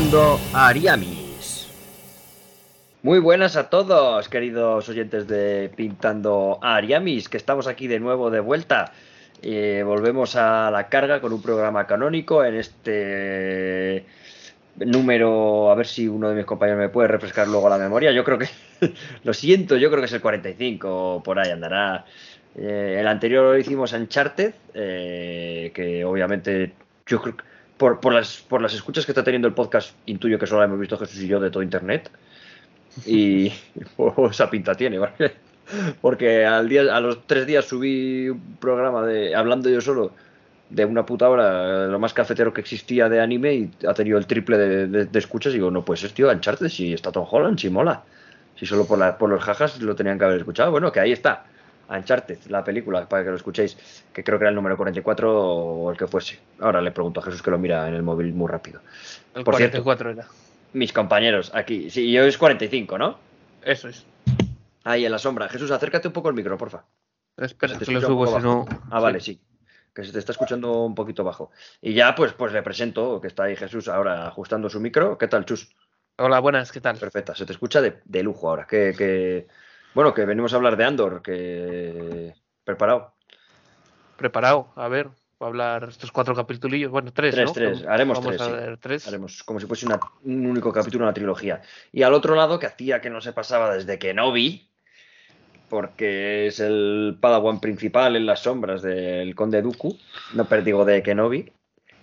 Pintando Ariamis. Muy buenas a todos, queridos oyentes de Pintando Ariamis, que estamos aquí de nuevo de vuelta. Eh, volvemos a la carga con un programa canónico en este número, a ver si uno de mis compañeros me puede refrescar luego la memoria. Yo creo que, lo siento, yo creo que es el 45, por ahí andará. Eh, el anterior lo hicimos Uncharted, eh, que obviamente yo creo que por, las, por las escuchas que está teniendo el podcast, intuyo que solo hemos visto Jesús y yo de todo Internet. Y esa pinta tiene, ¿vale? Porque al día, a los tres días subí un programa de hablando yo solo de una puta hora, lo más cafetero que existía de anime y ha tenido el triple de, escuchas. Y digo, no, pues es tío, Uncharted, si está Tom Holland, si mola. Si solo por, la, por los jajas lo tenían que haber escuchado. Bueno, que ahí está. Uncharted, la película, para que lo escuchéis, que creo que era el número 44 o el que fuese. Ahora le pregunto a Jesús que lo mira en el móvil muy rápido. El Por 44 era. Mis compañeros aquí, sí, yo es 45, ¿no? Eso es. Ahí en la sombra. Jesús, acércate un poco al micro, porfa. Espera, que lo subo, si no. Ah, vale, sí. Que se te está escuchando un poquito bajo. Y ya, pues, pues le presento, que está ahí Jesús ahora ajustando su micro. ¿Qué tal, Chus? Hola, buenas, ¿qué tal? Perfecta, se te escucha de, lujo ahora. Que, bueno, que venimos a hablar de Andor, que preparado. Preparado, a ver, a hablar estos cuatro capítulos, bueno, tres, tres, Tres, haremos tres, Haremos como si fuese un único capítulo, una trilogía. Y al otro lado, que hacía que no se pasaba desde que no vi, porque es el Padawan principal en las sombras del Conde Dooku, no perdigo de Kenobi,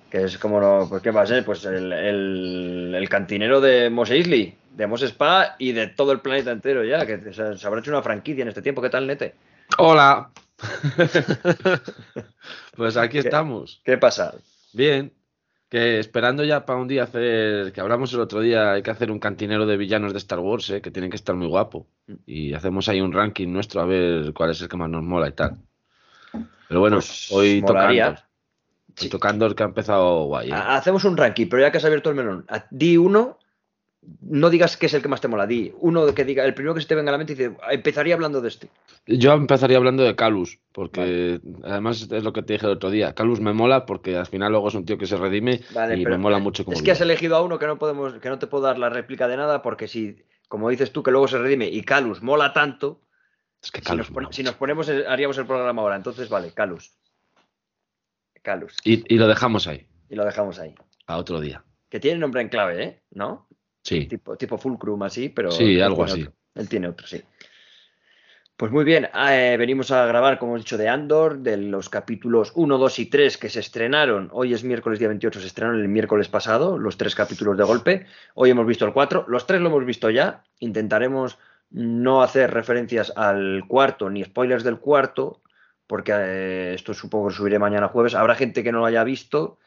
que es como, pues, ¿qué va a ser? Pues el, el cantinero de Mos Eisley, de Mos Spa y de todo el planeta entero ya, que se, habrá hecho una franquicia en este tiempo. ¿Qué tal, Nete? Hola. pues aquí estamos. ¿Qué pasa? Bien. Que esperando ya para un día hacer, que hablamos el otro día, hay que hacer un cantinero de villanos de Star Wars, ¿eh? que tienen que estar muy guapo. Y hacemos ahí un ranking nuestro a ver cuál es el que más nos mola y tal. Pero bueno, pues hoy tocando. tocando el que ha empezado guay. ¿eh? Hacemos un ranking, pero ya que has abierto el melón, di uno no digas que es el que más te mola, di uno que diga, el primero que se te venga a la mente y dice, empezaría hablando de este. Yo empezaría hablando de Calus, porque además es lo que te dije el otro día. Calus me mola porque al final luego es un tío que se redime y me mola mucho como. Es que has elegido a uno que no podemos, que no te puedo dar la réplica de nada, porque si, como dices tú, que luego se redime y Calus mola tanto. Es que si, nos ponemos, haríamos el programa ahora. Entonces, vale, Calus. Calus. Y, y lo dejamos ahí. Y lo dejamos ahí. A otro día. Que tiene nombre en clave, ¿eh? ¿No? Sí. Tipo, tipo Fulcrum así, pero. Sí, algo así. Él tiene otro, sí. Pues muy bien, eh, venimos a grabar, como he dicho, de Andor, de los capítulos 1, 2 y 3 que se estrenaron. Hoy es miércoles día 28, se estrenaron el miércoles pasado, los tres capítulos de golpe. Hoy hemos visto el 4, los tres lo hemos visto ya. Intentaremos no hacer referencias al cuarto ni spoilers del cuarto, porque eh, esto supongo que subiré mañana jueves. Habrá gente que no lo haya visto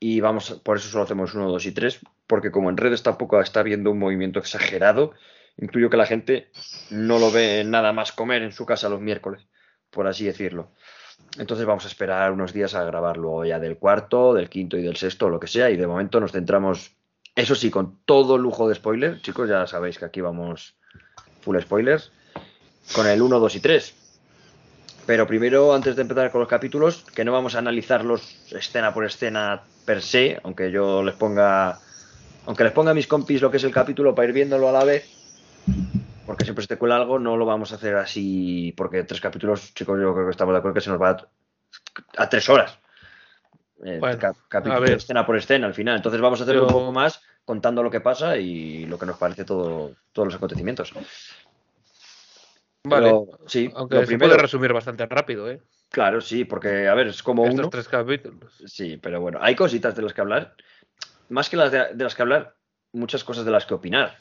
y vamos, por eso solo hacemos 1, 2 y 3, porque como en redes tampoco está habiendo un movimiento exagerado, incluyo que la gente no lo ve nada más comer en su casa los miércoles, por así decirlo. Entonces vamos a esperar unos días a grabar luego ya del cuarto, del quinto y del sexto, lo que sea, y de momento nos centramos, eso sí, con todo lujo de spoilers, chicos, ya sabéis que aquí vamos full spoilers, con el 1, 2 y 3. Pero primero, antes de empezar con los capítulos, que no vamos a analizarlos escena por escena per se, aunque yo les ponga aunque les ponga a mis compis lo que es el capítulo para ir viéndolo a la vez, porque siempre se te cuela algo, no lo vamos a hacer así, porque tres capítulos, chicos, yo creo que estamos de acuerdo que se nos va a, tres horas. Eh, capítulo escena por escena al final. Entonces vamos a hacerlo un poco más contando lo que pasa y lo que nos parece todo, todos los acontecimientos. Vale, sí, aunque se puede resumir bastante rápido, ¿eh? Claro, sí, porque, a ver, es como Estos tres capítulos. Sí, pero bueno, hay cositas de las que hablar más que las de, las que hablar, muchas cosas de las que opinar.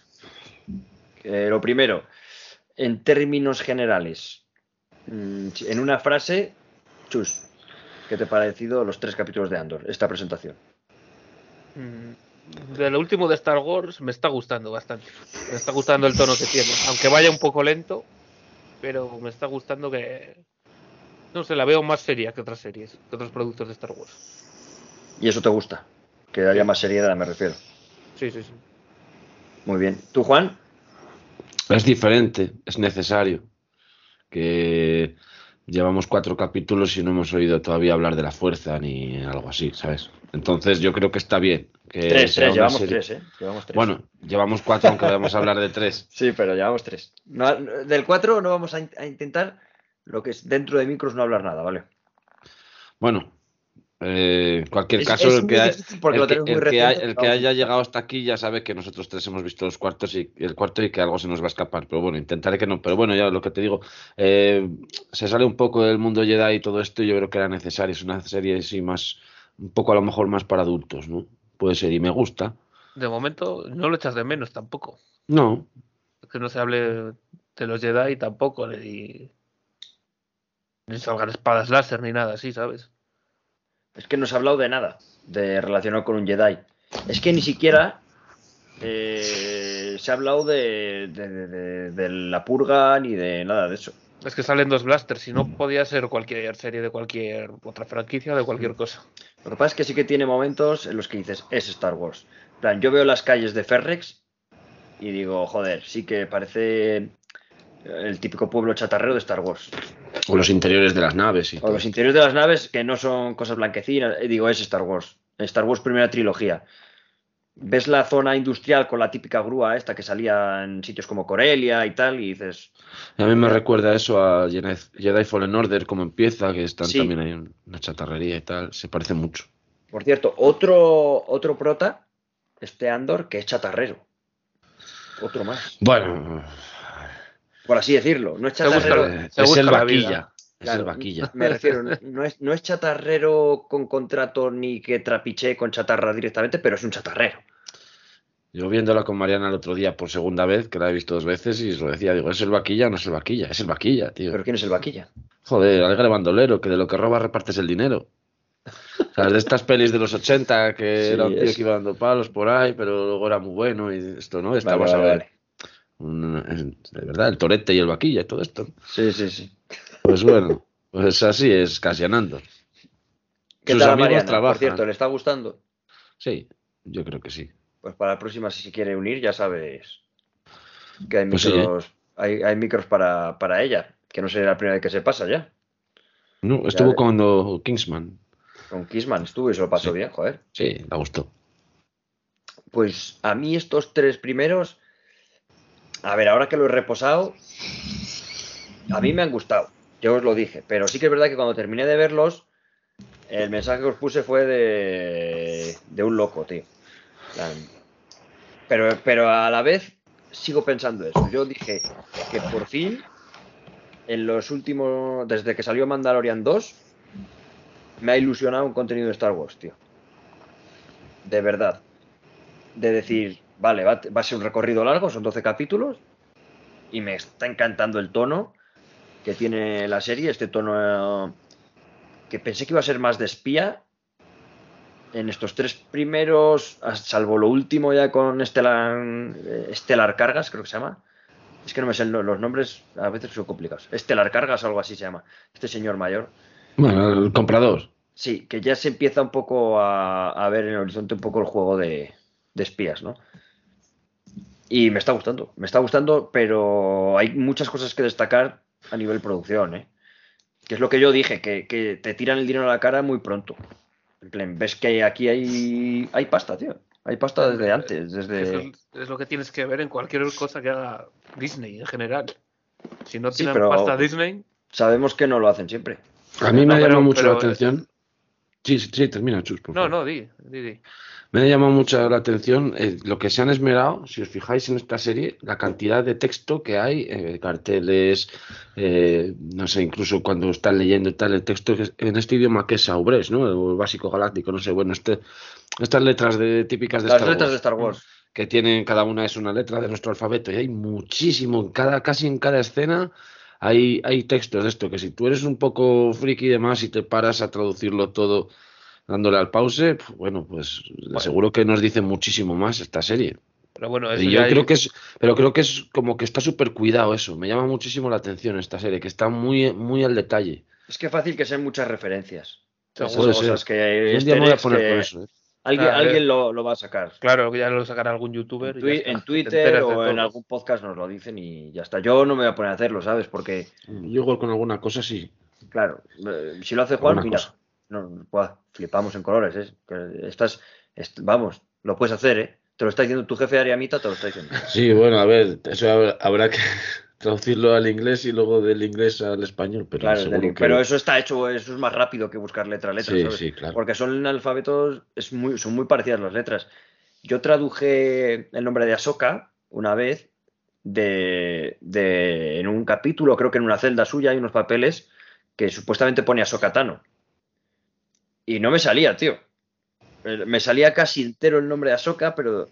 lo primero, en términos generales, mm, en una frase, Chus, ¿qué te ha parecido los tres capítulos de Andor, esta presentación? Mm, de lo último de Star Wars me está gustando bastante. Me está gustando el tono que tiene, aunque vaya un poco lento, pero me está gustando que, no sé, la veo más seria que otras series, que otros productos de Star Wars. ¿Y eso te gusta? que daría más seriedad, me refiero. Sí, sí, sí. Muy bien. ¿Tú, Juan? Es diferente, es necesario. Que llevamos cuatro capítulos y no hemos oído todavía hablar de la fuerza ni algo así, ¿sabes? Entonces yo creo que está bien. Que Tres, tres, una llevamos serie- tres, ¿eh? Llevamos tres. Bueno, llevamos cuatro aunque vamos a hablar de tres. Sí, pero llevamos tres. No- del cuatro no vamos a, in- a intentar lo que es dentro de micros no hablar nada, ¿vale? Bueno, eh, en cualquier Es- caso, es el que, el el el haya llegado hasta aquí ya sabe que nosotros tres hemos visto los cuartos y el cuarto y que algo se nos va a escapar. Pero bueno, intentaré que no. Pero bueno, ya lo que te digo, eh, se sale un poco del mundo Jedi y todo esto. y Yo creo que era necesario. Es una serie así más, un poco a lo mejor más para adultos, ¿no? Puede ser y me gusta. De momento no lo echas de menos tampoco. No, Que no se hable de los Jedi tampoco, ni, ni salgan espadas láser ni nada así, ¿sabes? Es que no se ha hablado de nada de relacionado con un Jedi. Es que ni siquiera eh, se ha hablado de, de- de- de- de la purga ni de nada de eso. Es que salen dos blasters, si no podía ser cualquier serie de cualquier otra franquicia de cualquier cosa. Lo que pasa es que sí que tiene momentos en los que dices, es Star Wars. En plan, yo veo las calles de Ferrex y digo, joder, sí que parece el típico pueblo chatarrero de Star Wars. o los interiores de las naves y O todo. los interiores de las naves que no son cosas blanquecinas. Y digo, es Star Wars. Star Wars primera trilogía. Ves la zona industrial con la típica grúa esta que salía en sitios como Corelia y tal, y dices, a mí me recuerda eso a Jedi, Fallen Order, como empieza, que están Sí. también en una chatarrería y tal. Se parece mucho. por cierto, otro, otro prota, este Andor, que es chatarrero. Otro más. Bueno, Por así decirlo. No es chatarrero. se es el la vaquilla. vida. Es Claro, el vaquilla. Me refiero, no es, no es chatarrero con contrato ni que trapiche con chatarra directamente, pero es un chatarrero. Yo viéndola con Mariana el otro día por segunda vez, que la he visto dos veces, y os lo decía, digo, ¿es el vaquilla o no es el vaquilla? Es el vaquilla, tío. ¿Pero quién es el vaquilla? Joder, alegre bandolero, que de lo que roba repartes el dinero. O sea, de estas pelis de los 80, que Sí, era un tío es- que iba dando palos por ahí, pero luego era muy bueno y esto, ¿no? Vale, vale, en- vale. De verdad, el torete y el vaquilla y todo esto. Sí, sí, sí. Pues bueno, pues así es Casianando. ¿Qué Sus tal amigos Mariana? trabajan. Por cierto, ¿le está gustando? Sí, yo creo que sí. Pues para la próxima, si se quiere unir, ya sabes que hay Pues sí, ¿eh? micros, hay, hay micros para, para ella, que no sería la primera vez que se pasa ya. No, estuvo de- cuando Kingsman. Con Kissman estuvo y se lo pasó Sí. bien, joder. Sí, le gustó. Pues a mí estos tres primeros, a ver, ahora que lo he reposado, a mí me han gustado, yo os lo dije, pero sí que es verdad que cuando terminé de verlos, el mensaje que os puse fue de, de un loco, tío. Pero, pero a la vez sigo pensando eso. Yo dije que por fin, en los últimos, desde que salió Mandalorian 2, me ha ilusionado un contenido de Star Wars, tío. De verdad de decir, vale, va, va a ser un recorrido largo, son 12 capítulos, y me está encantando el tono que tiene la serie, este tono eh, que pensé que iba a ser más de espía. En estos tres primeros, a- salvo lo último ya con Estelar, eh, Estelar Cargas, creo que se llama. Es que no me sé los nombres, a veces son complicados. Estelar Cargas, algo así se llama. Este señor mayor. Bueno, el comprador. Sí, que ya se empieza un poco a, a ver en el horizonte un poco el juego de, de espías, ¿no? Y me está gustando, me está gustando, pero hay muchas cosas que destacar a nivel producción, ¿eh? Que es lo que yo dije, que, que te tiran el dinero a la cara muy pronto. En plan, ves que aquí hay, hay pasta, tío. Hay pasta desde antes, desde... es, es lo que tienes que ver en cualquier cosa que haga Disney en general. Si no Sí, tienen pero- pasta Disney, Sabemos que no lo hacen siempre. A mí No, me pero- llamado mucho pero- la atención. Sí, sí, sí, termina, Chus, por no, favor. no, di, di, di. Me ha llamado mucho la atención eh, lo que se han esmerado, si os fijáis en esta serie, la cantidad de texto que hay, eh, carteles, eh, no sé, incluso cuando están leyendo tal, el texto que es- en este idioma que es Saubres, ¿no? El básico galáctico, no sé, bueno, este, estas letras de, típicas de Las Star letras Wars, de Star Wars. que tienen, cada una es una letra de nuestro alfabeto, y hay muchísimo, en cada, casi en cada escena hay, hay textos de esto, que si tú eres un poco friki y demás y te paras a traducirlo todo dándole al pause, pues, bueno, pues seguro que nos dice muchísimo más esta serie. Pero bueno, eso yo creo hay- que es, pero creo que es como que está súper cuidado eso. Me llama muchísimo la atención esta serie, que está muy, muy al detalle. Es que fácil que sean muchas referencias. Cosas que voy a poner eso. ¿eh? Alguien, Claro, alguien eh. lo, lo va a sacar. Claro, que ya lo sacará algún youtuber. En, twi- Twitter o en algún podcast nos lo dicen y ya está. Yo no me voy a poner a hacerlo, ¿sabes? Porque Yo igual con alguna cosa sí. Claro, eh, si lo hace Juan, mira, no, buah, flipamos en colores, ¿eh? Que Estás, est- vamos, lo puedes hacer, ¿eh? Te lo está diciendo tu jefe de Ariamita, te lo está diciendo. Sí, bueno, a ver, eso habrá que traducirlo al inglés y luego del inglés al español, pero Claro, seguro del- que- pero eso está hecho, eso es más rápido que buscar letra a letra, Sí, ¿sabes? sí, claro. Porque son alfabetos, es muy, son muy parecidas las letras. Yo traduje el nombre de Ahsoka una vez de, de- en un capítulo, creo que en una celda suya hay unos papeles que supuestamente pone Ahsoka Tano. Y no me salía, tío. Me salía casi entero el nombre de Ahsoka, pero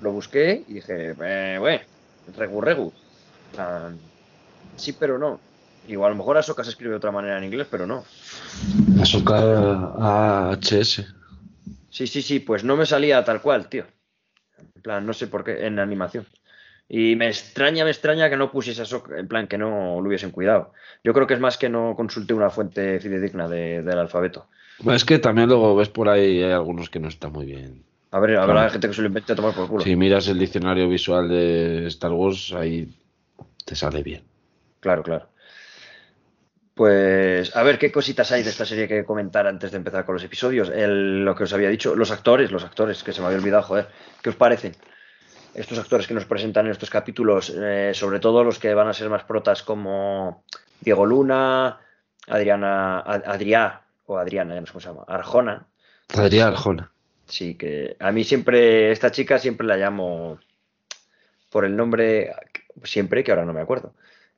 lo busqué y dije, eh, bueno, regu regu. Ah, sí, pero no. Igual a lo mejor Ahsoka se escribe de otra manera en inglés, pero no. Ahsoka AHS. Sí, sí, sí, pues no me salía tal cual, tío. En plan, no sé por qué, en animación. Y me extraña, me extraña que no pusiese eso, en plan, que no lo hubiesen cuidado. Yo creo que es más que no consulte una fuente fidedigna de- del alfabeto. Bueno, es que también luego ves por ahí, hay algunos que no están muy bien. A ver, habrá Claro. gente que se lo invente a tomar por culo. Si miras el diccionario visual de Star Wars, ahí te sale bien. Claro, claro. Pues, a ver, ¿qué cositas hay de esta serie que comentar antes de empezar con los episodios? El- lo que os había dicho, los actores, los actores, que se me había olvidado, joder. ¿Qué os parecen? Estos actores que nos presentan en estos capítulos, eh, sobre todo los que van a ser más protas como Diego Luna, Adriana, Ad- Adrià, o Adriana, ya no sé cómo se llama, Arjona. Adrián Arjona. Sí, que a mí siempre, esta chica siempre la llamo por el nombre, siempre, que ahora no me acuerdo.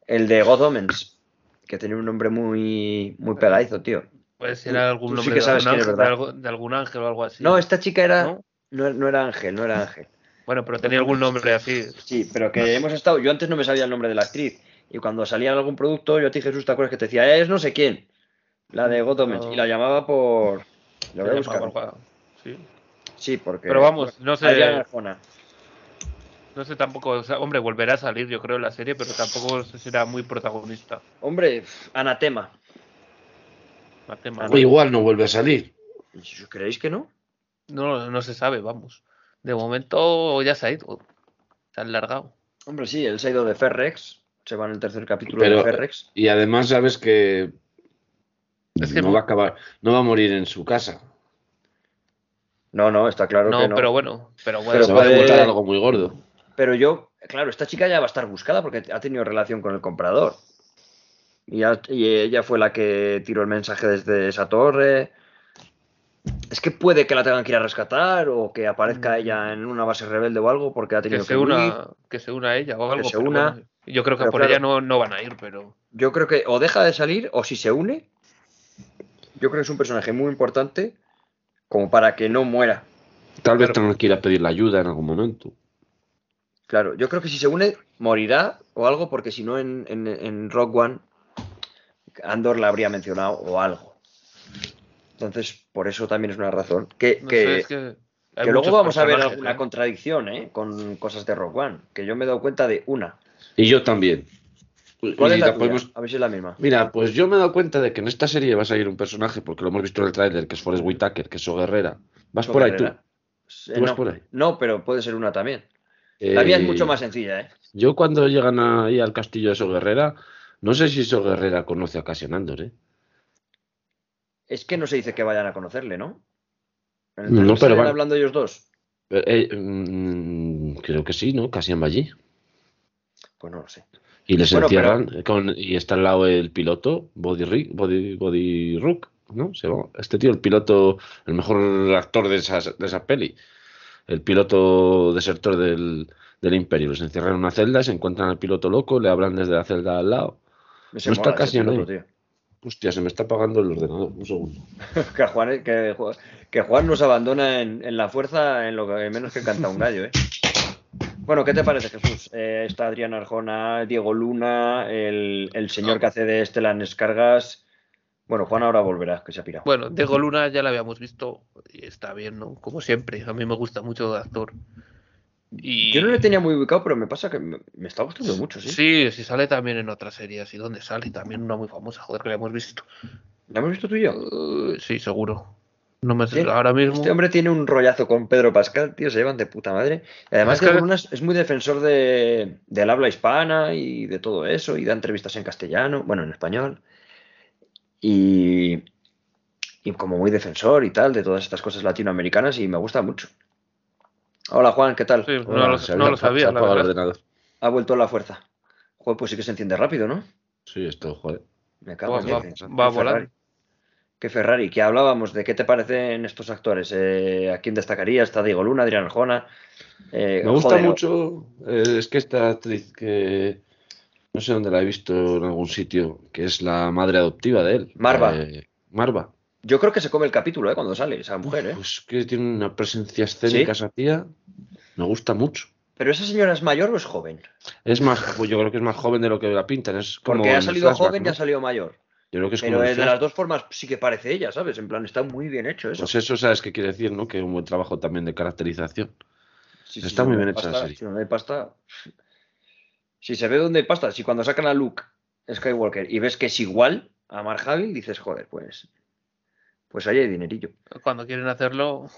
El de God Omens, que tenía un nombre muy, muy pegadizo, tío. Puede ser algún sí nombre de, algún ángel, algo- de algún ángel o algo así. No, esta chica era, ¿No? no, no era Ángel, no era Ángel. Bueno, pero tenía algún nombre así. Sí, pero que hemos estado, yo antes no me sabía el nombre de la actriz, y cuando salía en algún producto, yo a ti Jesús, ¿te acuerdas que te decía, es no sé quién? La de God Omens, No. y la llamaba por... Lo voy a buscar. Sí. Sí, porque... Pero vamos, no sé. Adriana Arjona. No sé tampoco, o sea, hombre, volverá a salir yo creo en la serie, pero tampoco será muy protagonista. Hombre, pf, anatema. Matema. O igual no vuelve a salir. ¿Y ¿Creéis que no? No, no se sabe, vamos. De momento ya se ha ido. Se ha largado. Hombre, sí, él se ha ido de Ferrex. Se va en el tercer capítulo Pero- de Ferrex. Y además sabes que, Es que no va a acabar, no va a morir en su casa. No, no, está claro no, que no. pero bueno, pero bueno. Pero Se va a algo muy gordo. Pero yo, claro, esta chica ya va a estar buscada porque ha tenido relación con el comprador. Y, ha- y ella fue la que tiró el mensaje desde esa torre. Es que puede que la tengan que ir a rescatar o que aparezca Mm. ella en una base rebelde o algo porque ha que tenido se que huir. una, que se una a ella o algo. se pero una. bueno, yo creo que Pero por claro. ella no, no van a ir, pero. Yo creo que o deja de salir o si se une. Yo creo que es un personaje muy importante como para que no muera. Tal vez tengan que ir a pedirle ayuda en algún momento. Claro, yo creo que si se une, morirá o algo, porque si no en, en, en Rock One, Andor la habría mencionado o algo. Entonces, por eso también es una razón. Que, No que, sé, es que. luego vamos a ver alguna ¿eh? contradicción ¿eh? con cosas de Rock One, que yo me he dado cuenta de una. Y yo también. ¿Cuál Y es la la tuya? podemos- A ver si es la misma. Mira, pues yo me he dado cuenta de que en esta serie va a salir un personaje, porque lo hemos visto en el tráiler, que es Forrest Whitaker, que es So Guerrera. ¿Vas por ahí tú? Eh, ¿Tú vas no, por ahí? no, pero puede ser una también. La es Eh, mucho más sencilla, ¿eh? Yo cuando llegan ahí al castillo de So Guerrera, no sé si So Guerrera conoce a Cassian Andor, ¿eh? Es que no se dice que vayan a conocerle, ¿no? No, pero van- hablando ellos dos. Eh, eh, mm, creo que sí, ¿no? Cassian va allí. Pues no lo sé. Y les Bueno, pero- encierran con, y está al lado el piloto, Body, Body, Body Rook, ¿no? Se. Este tío, el piloto, el mejor actor de, esas- de esa peli. El piloto desertor del, del Imperio. Los encierran en una celda, se encuentran al piloto loco, le hablan desde la celda al lado. No está casi piloto, tío. Hostia, se me está apagando el ordenador. Un segundo. que, Juan, que, que Juan nos abandona en, en la fuerza en lo que menos que canta un gallo, ¿eh? Bueno, ¿qué te parece, Jesús? Eh, está Adrián Arjona, Diego Luna, el, el señor que hace de Estelan Escargas. Bueno, Juan ahora volverá, que se ha pirado. Bueno, Diego Luna ya la habíamos visto y está bien, ¿no? Como siempre. A mí me gusta mucho de actor. Y... Yo no le tenía muy ubicado, pero me pasa que me, me está gustando mucho, ¿sí? Sí, sí sale también en otras series. ¿Y dónde sale? También una muy famosa, joder, que la hemos visto. ¿La hemos visto tú y yo? Uh, sí, seguro. No me sé, Tiene- ahora mismo. Este hombre tiene un rollazo con Pedro Pascal, tío, se llevan de puta madre. Y además Diego Luna es, es muy defensor de, del habla hispana y de todo eso, y da entrevistas en castellano, bueno, en español. Y, y como muy defensor y tal de todas estas cosas latinoamericanas y me gusta mucho. Hola Juan, ¿qué tal? Sí, no lo, se no lo sabía, ha la apagado el verdad. ordenador. Ha vuelto la fuerza. Joder, pues sí que se enciende rápido, ¿no? Sí, esto, joder. Me cago Va- en va- diez. va Qué volando. Ferrari. Qué Ferrari, que hablábamos de qué te parecen estos actores. Eh, ¿A quién destacaría? Está Diego Luna, Adrián Arjona. Eh, Me gusta joder, mucho, eh, es que esta actriz que no sé dónde la he visto en algún sitio, que es la madre adoptiva de él. Marva. Eh, Marva. Yo creo que se come el capítulo, ¿eh? Cuando sale esa mujer, ¿eh? Pues que tiene una presencia escénica ¿Sí? esa tía. Me gusta mucho. Pero esa señora es mayor o es joven? Es más, pues yo creo que es más joven de lo que la pintan. Es como Porque ha salido flashback, joven y ha salido mayor. Yo creo que es Pero como de las dos formas sí que parece ella, ¿sabes? En plan, está muy bien hecho eso. Pues eso sabes qué quiere decir, ¿no? Que un buen trabajo también de caracterización. Sí, está muy bien hecha la serie. Si no hay pasta. Si se ve dónde hay pasta, si cuando sacan a Luke Skywalker y ves que es igual a Mark Hamill, dices, joder, pues. Pues ahí hay dinerillo. Cuando quieren hacerlo.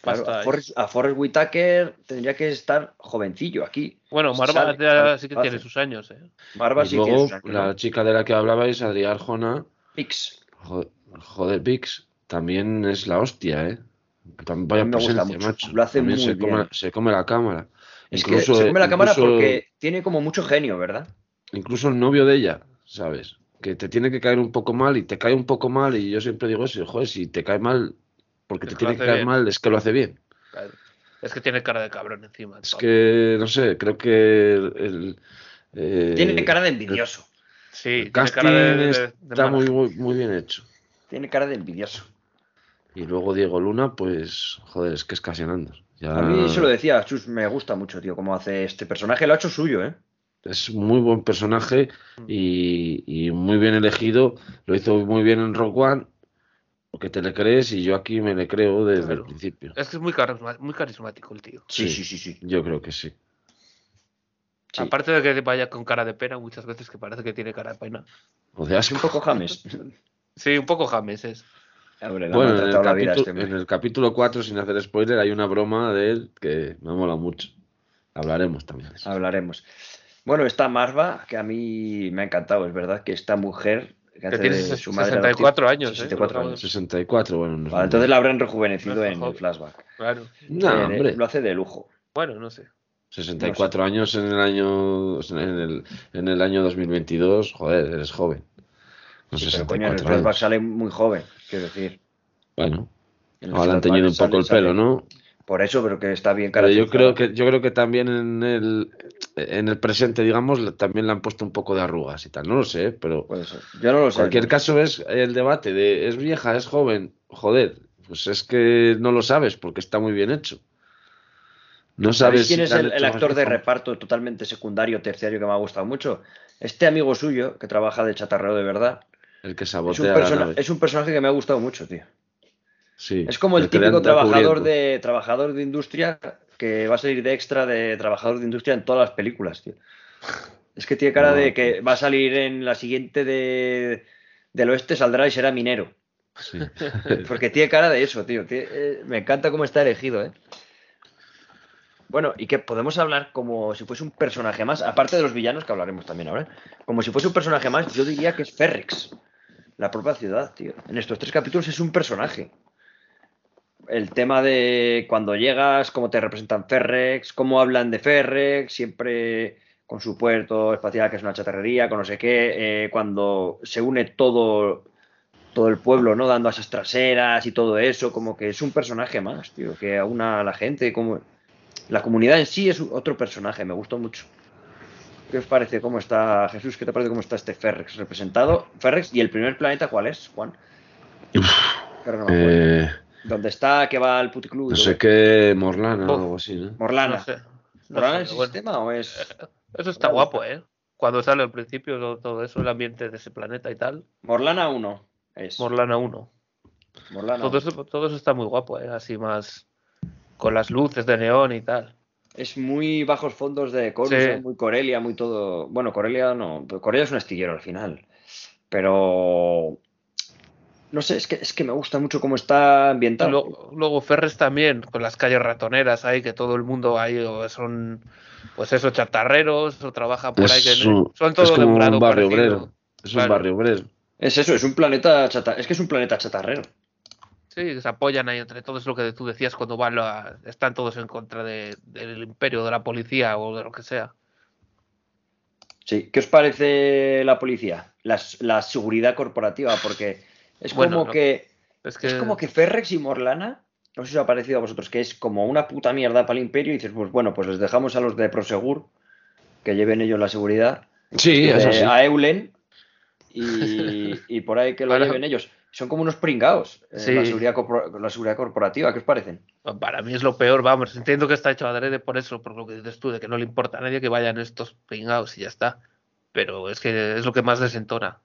Claro, a. Forrest, a Forrest Whitaker tendría que estar jovencillo aquí. Bueno, Marva sale, ya sale, sí que hace. tiene sus años, ¿eh? Barba y sí luego sus años, la chica de la que hablabais, Adrián Arjona, Pix. joder, joder, Vix, también es la hostia, ¿eh? También vaya presencia, macho. Lo hace También muy se come, bien. se come la cámara. Es Incluso, que se come la cámara porque tiene como mucho genio, ¿verdad? Incluso el novio de ella, ¿sabes? Que te tiene que caer un poco mal y te cae un poco mal y yo siempre digo eso, joder, si te cae mal porque te tiene que caer bien. mal es que lo hace bien. Claro. Es que tiene cara de cabrón encima. Es que, no sé, creo que el... el, eh, Tiene cara de envidioso. Sí, el tiene casting cara de, de- de está muy, muy, muy bien hecho. Tiene cara de envidioso. Y luego Diego Luna, pues, joder, es que es casi Andor. Ya A mí se lo decía, Chus, me gusta mucho, tío, cómo hace este personaje. Lo ha hecho suyo, ¿eh? es muy buen personaje Mm. y, y muy bien elegido. Lo hizo muy bien en Rock One, porque te le crees y yo aquí me le creo desde Claro. el principio. Es que es muy, carismático el tío. Sí, Sí. sí, sí, sí. Yo creo que sí. Sí. Aparte de que vaya con cara de pena, muchas veces que parece que tiene cara de pena. O de Es un poco James. Sí, un poco James es. Hombre, Bueno, en el, la vida este en el capítulo 4, sin hacer spoiler, hay una broma de él que me mola mucho. Hablaremos también de eso. Hablaremos. Bueno, está Marva, que a mí me ha encantado, es verdad, que esta mujer que hace tiene su madre 64 adoptiva- años, ¿eh? 64 Pero- años. 64, bueno. no Vale, entonces la habrán rejuvenecido No en joven. el flashback. Claro. No, Eh, hombre. Lo hace de lujo. Bueno, no sé. 64 años en el año en el, en el año 2022, joder, eres joven. Con Sí, pero coño, en el 64 flashback años. sale muy joven, quiero decir. Bueno, ahora han teñido un poco el sale- pelo, ¿no? Por eso, pero que está bien Pero yo caracterizado. creo que yo creo que también en el en el presente, digamos, también le han puesto un poco de arrugas y tal. No lo sé, pero Puede ser. Yo no lo en sé. cualquier no. caso es el debate de es vieja, es joven, joder, pues es que no lo sabes porque está muy bien hecho. No ¿Sabéis sabes quién es el, el actor de reparto totalmente secundario, terciario, que me ha gustado mucho? Este amigo suyo, que trabaja de chatarrero de verdad, El que es un, sabotea la persona- nave. es un personaje que me ha gustado mucho, tío. Sí, Es como el típico trabajador cubriendo. de, trabajador de industria que va a salir de extra de trabajador de industria en todas las películas, tío. Es que tiene cara No, de que pues. va a salir en la siguiente de, del oeste, saldrá y será minero. Sí. Porque tiene cara de eso, tío. Tiene- eh, me encanta cómo está elegido, ¿eh? Bueno, y que podemos hablar como si fuese un personaje más, aparte de los villanos que hablaremos también ahora, como si fuese un personaje más, yo diría que es Ferrex, la propia ciudad, tío. En estos tres capítulos es un personaje. El tema de cuando llegas, cómo te representan Ferrex, cómo hablan de Ferrex, siempre con su puerto espacial, que es una chatarrería, con no sé qué, eh, cuando se une todo todo el pueblo, ¿no? Dando a esas traseras y todo eso, como que es un personaje más, tío, que aúna a la gente, como la comunidad en sí es otro personaje, me gustó mucho. ¿Qué os parece cómo está Jesús? ¿Qué te parece cómo está este Ferrex representado? Ferrex y el primer planeta ¿cuál es, Juan? No acuerdo. Eh, ¿Dónde está? ¿Que va al puticlub? no sé qué, Morlana o algo así, ¿no? Morlana. No sé. No ¿Morlana sé, es el bueno. sistema o es Eso está guapo, ¿eh? Cuando sale al principio todo, todo eso, el ambiente de ese planeta y tal. Morlana 1? Es Morlana 1. Morlana Todo 1. eso, todo eso está muy guapo, ¿eh? Así más con las luces de neón y tal. Es muy bajos fondos de Corus, Sí. muy Corelia, muy todo. Bueno, Corelia no, pero Corelia es un astillero al final. Pero no sé, es que, es que me gusta mucho cómo está ambientado. luego, luego Ferres también, con las calles ratoneras ahí, que todo el mundo ahí o son, pues eso, chatarreros, o trabajan por ahí, que Es un- son es todo como un barrio parecido. obrero. Es Claro. un barrio obrero. Es eso, es un planeta chata- es que es un planeta chatarrero. Sí, se apoyan ahí entre todos, lo que tú decías cuando van la- están todos en contra de- del imperio, de la policía o de lo que sea. Sí, ¿qué os parece la policía? La, la seguridad corporativa, porque es Bueno, como no. que Es que es como que Ferrex y Morlana, no sé si os ha parecido a vosotros, que es como una puta mierda para el imperio y dices, pues bueno, pues les dejamos a los de Prosegur que lleven ellos la seguridad, Sí, eso eh, sí. a Eulen y, y por ahí que lo lleven ellos. Son como unos pringados, eh, Sí. la, seguridad la seguridad corporativa, ¿qué os parecen? para mí es lo peor, vamos. Entiendo que está hecho adrede por eso, por lo que dices tú, de que no le importa a nadie que vayan estos pringados y ya está. Pero es que es lo que más desentona.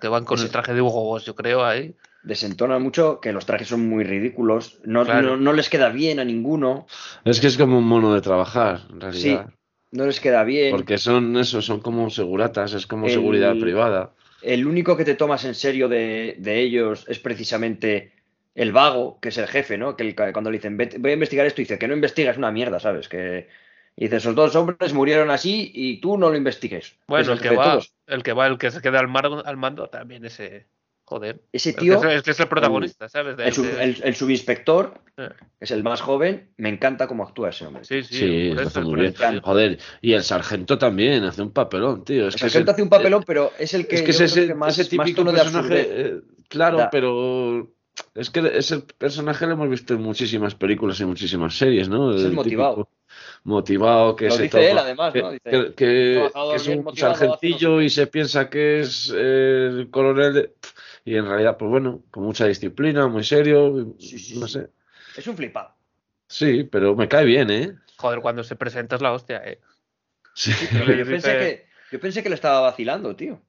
Que van con el traje de Hugo Boss, yo creo, ahí. Desentona mucho que los trajes son muy ridículos, no, Claro. no, no les queda bien a ninguno, Es que es como un mono de trabajar, en realidad. no les queda bien. Porque son eso, son como seguratas, es como El- seguridad privada. El único que te tomas en serio de, de ellos es precisamente el vago, que es el jefe, ¿no? Que el- cuando le dicen, "Vete- voy a investigar esto, dice que no investigas una mierda, ¿sabes? Que y dice, esos dos hombres murieron así y tú no lo investigues. Bueno, Es que va, el que va, el que se queda al, mar- al mando, también ese. Joder. Ese tío, es, el que es el protagonista, ¿sabes? De- el, sub- de- el- el subinspector, Eh. es el más joven, me encanta cómo actúa ese hombre. Sí, sí, Sí, por lo hace muy bien. Joder, y el sargento también hace un papelón, tío. Es El que es sargento el- hace un papelón, pero es el que, es que es ese, que más, ese más típico tono de personaje, absurdez. eh, claro, Da. pero es que ese personaje lo hemos visto en muchísimas películas y muchísimas series, ¿no? Es el El motivado. típico motivado que Lo se dice toma- él, además, que, ¿no? Dice, que- que- "Trabajador que es un sargentillo y se piensa que es eh, el coronel de- y en realidad, pues bueno, con mucha disciplina, muy serio, Sí, sí, no sé. Es un flipado. Sí, pero me cae bien, ¿eh? Joder, cuando se presenta es la hostia, eh. Sí. Pero yo, pensé que, yo pensé que le estaba vacilando, tío.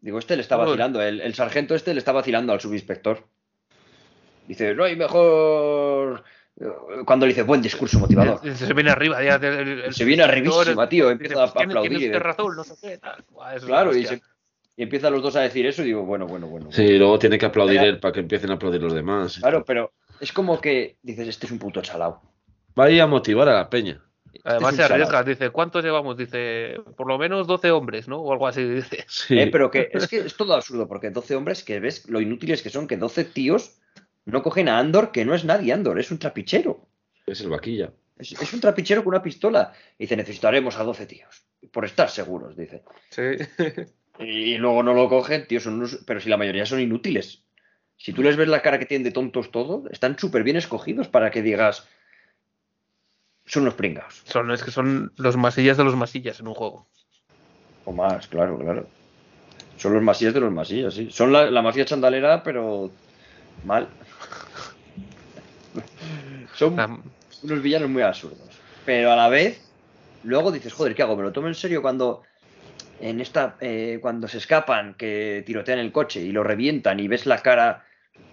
Digo, este le está vacilando. El, el sargento este le está vacilando al subinspector. Dice, no hay mejor. Cuando le dice buen discurso motivador. Se viene arriba, ya, el- Se viene arribísima, tío. Empieza a pues, aplaudir. razón, no sé qué, tal. Buah, Claro, y, se- y empiezan los dos a decir eso. Y digo, bueno, bueno, bueno. Sí, luego tiene que aplaudir él para que empiecen a aplaudir los demás. Claro, pero es como que dices, este es un puto chalao. Vaya a motivar a la peña. Además Este se es un arriesga, dice, ¿cuántos llevamos? Dice, por lo menos 12 hombres, ¿no? O algo así, dice. Sí. Eh, pero que es que es todo absurdo, porque 12 hombres que ves lo inútiles que son, que 12 tíos no cogen a Andor, que no es nadie Andor, es un trapichero. Es el vaquilla. Es, es un trapichero con una pistola. Y dice, necesitaremos a 12 tíos. Por estar seguros, dice. Sí. Y, luego no lo cogen, tío, son unos... Pero si la mayoría son inútiles. Si tú les ves la cara que tienen de tontos todos, están súper bien escogidos para que digas... Son unos pringados. Son, es que son los masillas de los masillas en un juego. O más, claro, claro. Son los masillas de los masillas, sí. Son la, la masilla chandalera, pero mal. Son La- unos villanos muy absurdos. Pero a la vez, luego dices, joder, ¿qué hago? ¿Me lo tomo en serio cuando en esta eh, cuando se escapan, que tirotean el coche y lo revientan y ves la cara,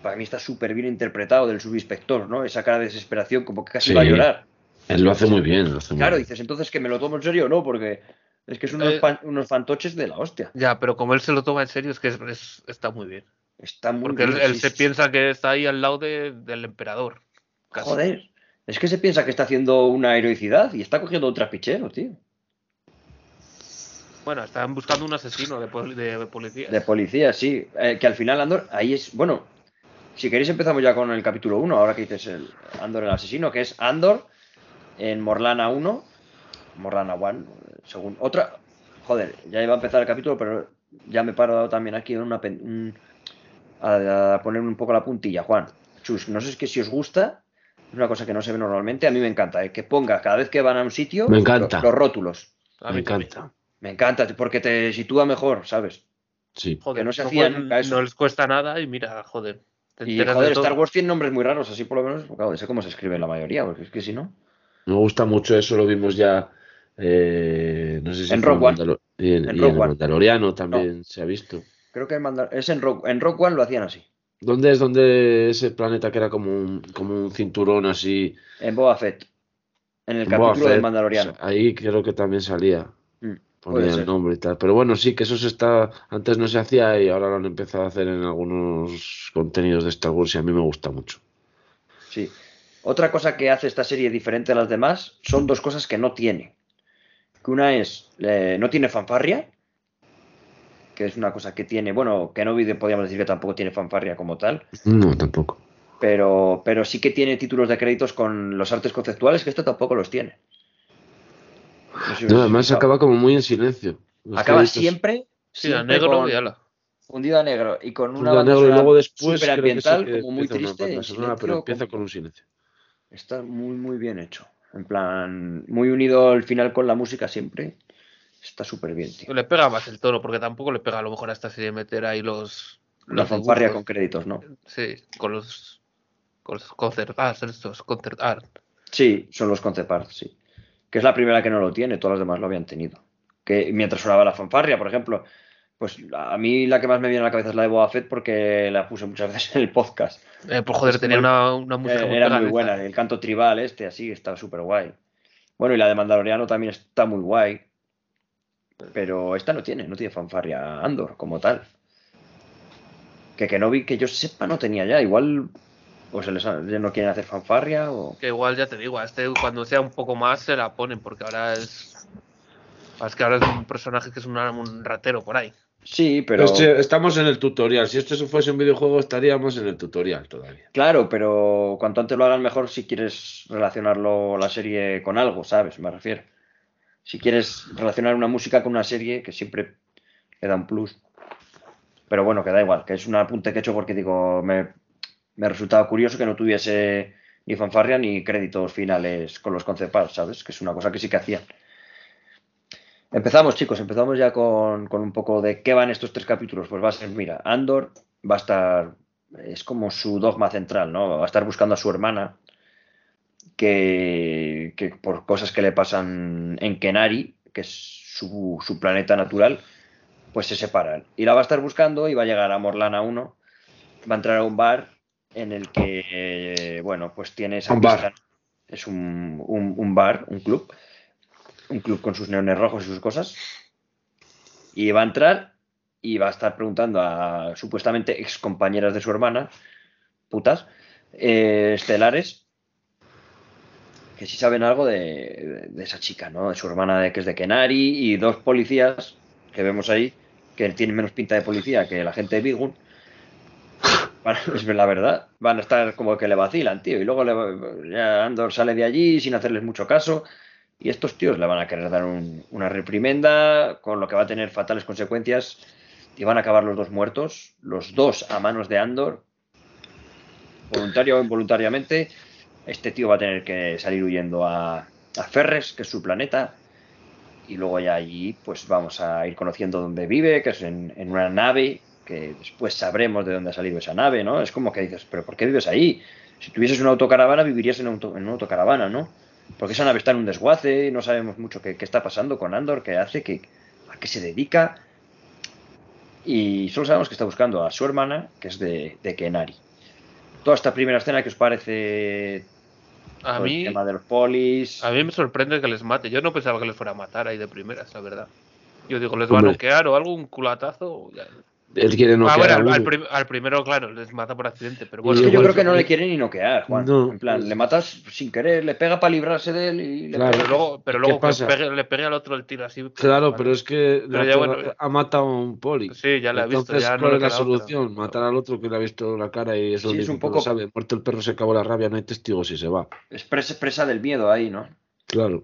para mí está súper bien interpretado del subinspector, ¿no? Esa cara de desesperación, como que casi Sí. va a llorar. Él lo hace muy bien. Lo hace muy Claro, bien. dices, entonces que me lo tomo en serio o no, porque es que son unos, Eh. pan- unos fantoches de la hostia. Ya, pero como él se lo toma en serio, es que es- es- está muy bien. Está muy Porque él, bien, él sí, se sí. piensa que está ahí al lado de- del emperador. casi. Joder, es que se piensa que está haciendo una heroicidad y está cogiendo un trapichero, tío. Bueno, están buscando un asesino de, poli- de policía. De policía, sí. Eh, que al final Andor, ahí es. Bueno, si queréis empezamos ya con el capítulo 1, ahora que dices el Andor el asesino, que es Andor en Morlana 1, Morlana 1, según. Otra. Joder, ya iba a empezar el capítulo, pero ya me he parado también aquí en una. pen- un- a, a poner un poco la puntilla, Juan. Chus, no sé es que si os gusta, es una cosa que no se ve normalmente, a mí me encanta, eh, que ponga cada vez que van a un sitio Me encanta. lo- los rótulos. A Me mí encanta. Me encanta, porque te sitúa mejor, ¿sabes? Sí. Joder, que no se no, hacía nunca eso. no les cuesta nada y mira, joder. Y joder. Star Wars tiene nombres muy raros, así por lo menos, claro, sé cómo se escribe la mayoría, porque es que si no. Me gusta mucho eso, lo vimos ya. eh, no sé si En Rogue One. Y en, En y Rogue en One. Mandaloriano también se ha visto. Creo que en Mandal- es en Rogue, en Rogue One lo hacían así. ¿Dónde es donde ese planeta que era como un, como un cinturón así? En Boba Fett. En el en capítulo del? Mandaloriano. Ahí creo que también salía. Mm, Ponía el nombre y tal. Pero bueno, sí, que eso se está. Antes no se hacía y ahora lo han empezado a hacer en algunos contenidos de Star Wars y a mí me gusta mucho. Sí. Otra cosa que hace esta serie diferente a las demás son dos cosas que no tiene. Que una es, eh, no tiene fanfarria. que es una cosa que tiene, bueno, que no podríamos decir que tampoco tiene fanfarria como tal. No, tampoco. Pero, pero sí que tiene títulos de créditos con los artes conceptuales, que esto tampoco los tiene. No, además acaba como muy en silencio. acaba siempre, sí, a negro y ala. Fundido a negro y con una banda negro y luego después ambiental, como muy triste. pero empieza con un silencio. Está muy, muy bien hecho. En plan, muy unido al final con la música siempre. Está súper bien, tío. Le pega más el tono, porque tampoco le pega a lo mejor a esta serie meter ahí los. La fanfarria con créditos, ¿no? Sí, con los. Con los concert art, estos concert art. Sí, son los concept art, sí. Que es la primera que no lo tiene, todas las demás lo habían tenido. Que mientras sonaba la fanfarria, por ejemplo, pues a mí la que más me viene a la cabeza es la de Boba Fett porque la puse muchas veces en el podcast. Eh, pues joder, tenía una, una música eh, Era muy buena, el canto tribal este, así, estaba súper guay. Bueno, y la de Mandaloriano también está muy guay. Pero esta no tiene, no tiene fanfarria Andor como tal. Que que no vi, que yo sepa, no tenía ya. Igual, o se les no quieren hacer fanfarria o. Que igual ya te digo, a este cuando sea un poco más se la ponen, porque ahora es. Es que ahora es un personaje que es un ratero por ahí. Sí, pero. estamos en el tutorial. Si esto fuese un videojuego, estaríamos en el tutorial todavía. Claro, pero cuanto antes lo hagan mejor si quieres relacionarlo la serie con algo, ¿sabes? Me refiero si quieres relacionar una música con una serie, que siempre le da un plus. Pero bueno, que da igual, que es un apunte que he hecho porque digo, me, me resultaba curioso que no tuviese ni fanfarria ni créditos finales con los conceptos, ¿sabes? Que es una cosa que sí que hacían. Empezamos, chicos, empezamos ya con, con, un poco de qué van estos tres capítulos. Pues va a ser, mira, Andor va a estar, es como su dogma central, ¿no? Va a estar buscando a su hermana, que, por cosas que le pasan en Kenari, que es su, planeta natural, pues se separan. Y la va a estar buscando y va a llegar a Morlana 1, va a entrar a un bar en el que, bueno, pues tiene esa un bar. Es un, un, bar, un club, un club con sus neones rojos y sus cosas. Y va a entrar y va a estar preguntando a supuestamente ex compañeras de su hermana, putas, eh, estelares, que sí saben algo de, esa chica, ¿no? De su hermana de, que es de Kenari y dos policías que vemos ahí que tienen menos pinta de policía que la gente de Es la verdad, van a estar como que le vacilan, tío. Y luego le, ya Andor sale de allí sin hacerles mucho caso. Y estos tíos le van a querer dar una reprimenda, con lo que va a tener fatales consecuencias. Y van a acabar los dos muertos, los dos a manos de Andor, voluntario o involuntariamente. Este tío va a tener que salir huyendo a, Ferres, que es su planeta, y luego ya allí pues vamos a ir conociendo dónde vive, que es en, una nave, que después sabremos de dónde ha salido esa nave, ¿no? Es como que dices, pero ¿por qué vives ahí? Si tuvieses una autocaravana, vivirías en, en una autocaravana, ¿no? Porque esa nave está en un desguace, no sabemos mucho qué, está pasando con Andor, qué hace, qué, a qué se dedica. Y solo sabemos que está buscando a su hermana, que es de, de Kenari. Toda esta primera escena que os parece a mí, el tema de los polis. A mí me sorprende que les mate. Yo no pensaba que les fuera a matar ahí de primeras, la verdad. Yo digo, les va a noquear o algo, un culatazo. Ya. Él quiere noquear. Ah, bueno, al, primero, claro, les mata por accidente. Pero bueno, es que yo creo que no le quiere ni noquear, Juan. en plan, le matas sin querer, le pega para librarse de él y le claro, Pero luego, pero luego le, pegue, al otro el tiro así. Claro, pero es que ha matado a un poli. Sí, ya le ha visto. Ya ¿cuál es la solución? Matar al otro que le ha visto la cara y eso es un poco. sabe. Muerto el perro se acabó la rabia, no hay testigos y se va. Es presa, del miedo ahí, ¿no? Claro.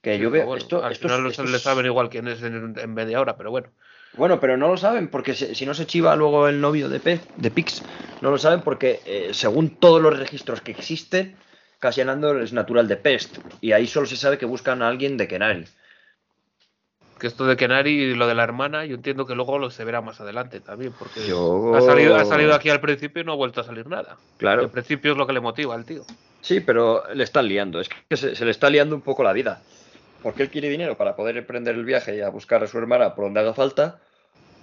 Que yo veo. esto, al esto, final le saben igual quién es en, en media hora, pero bueno. Bueno, pero no lo saben porque si, no se chiva luego el novio de, P, de Pix, no lo saben porque eh, según todos los registros que existen, Cassian Andor es natural de Pest y ahí solo se sabe que buscan a alguien de Kenari. Que esto de Kenari y lo de la hermana, yo entiendo que luego lo se verá más adelante también, porque ha, salido, ha salido aquí al principio y no ha vuelto a salir nada. Claro. Al principio es lo que le motiva al tío. Sí, pero le están liando, es que se, se le está liando un poco la vida porque él quiere dinero para poder emprender el viaje y a buscar a su hermana por donde haga falta.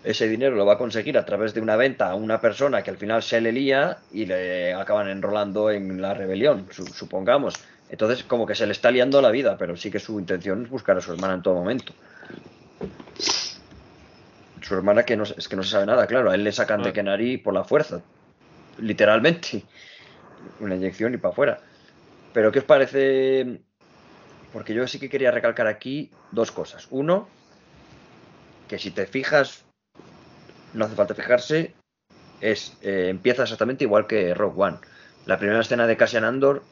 Ese dinero lo va a conseguir a través de una venta a una persona que al final se le lía y le acaban enrolando en la rebelión, supongamos. Entonces, como que se le está liando la vida, pero sí que su intención es buscar a su hermana en todo momento. Su hermana que no, es que no se sabe nada, claro, a él le sacan de ah. Kenari por la fuerza, literalmente. Una inyección y para afuera. Pero ¿qué os parece porque yo sí que quería recalcar aquí dos cosas. Uno, que si te fijas, no hace falta fijarse, es eh, empieza exactamente igual que Rock One. La primera escena de Cassian Andor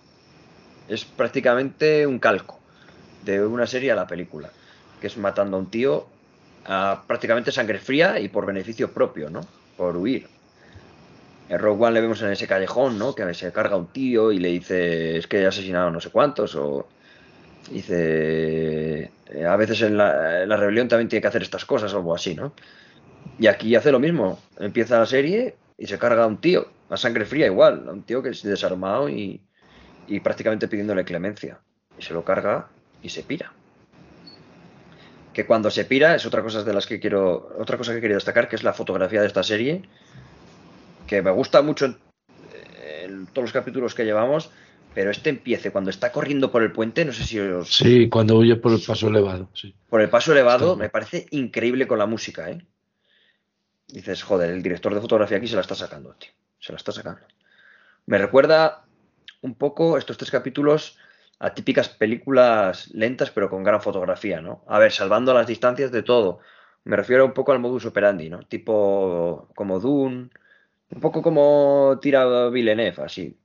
es prácticamente un calco de una serie a la película, que es matando a un tío a prácticamente sangre fría y por beneficio propio, ¿no? Por huir. En Rogue One le vemos en ese callejón, ¿no? Que se carga un tío y le dice, es que he asesinado no sé cuántos, o dice, a veces en la, en la rebelión también tiene que hacer estas cosas, o algo así, ¿no? Y aquí hace lo mismo, empieza la serie y se carga a un tío, a sangre fría igual, a un tío que es desarmado y, y prácticamente pidiéndole clemencia. Y se lo carga y se pira. Que cuando se pira es otra cosa de las que quiero, otra cosa que quería destacar, que es la fotografía de esta serie, que me gusta mucho en, en todos los capítulos que llevamos, pero este empiece cuando está corriendo por el puente, no sé si os... Sí, cuando huye por el paso elevado, sí. Por el paso elevado, me parece increíble con la música, ¿eh? Dices, joder, el director de fotografía aquí se la está sacando, tío. Se la está sacando. Me recuerda un poco estos tres capítulos a típicas películas lentas pero con gran fotografía, ¿no? A ver, salvando las distancias de todo. Me refiero un poco al modus operandi, ¿no? Tipo como Dune, un poco como tira Villeneuve, así.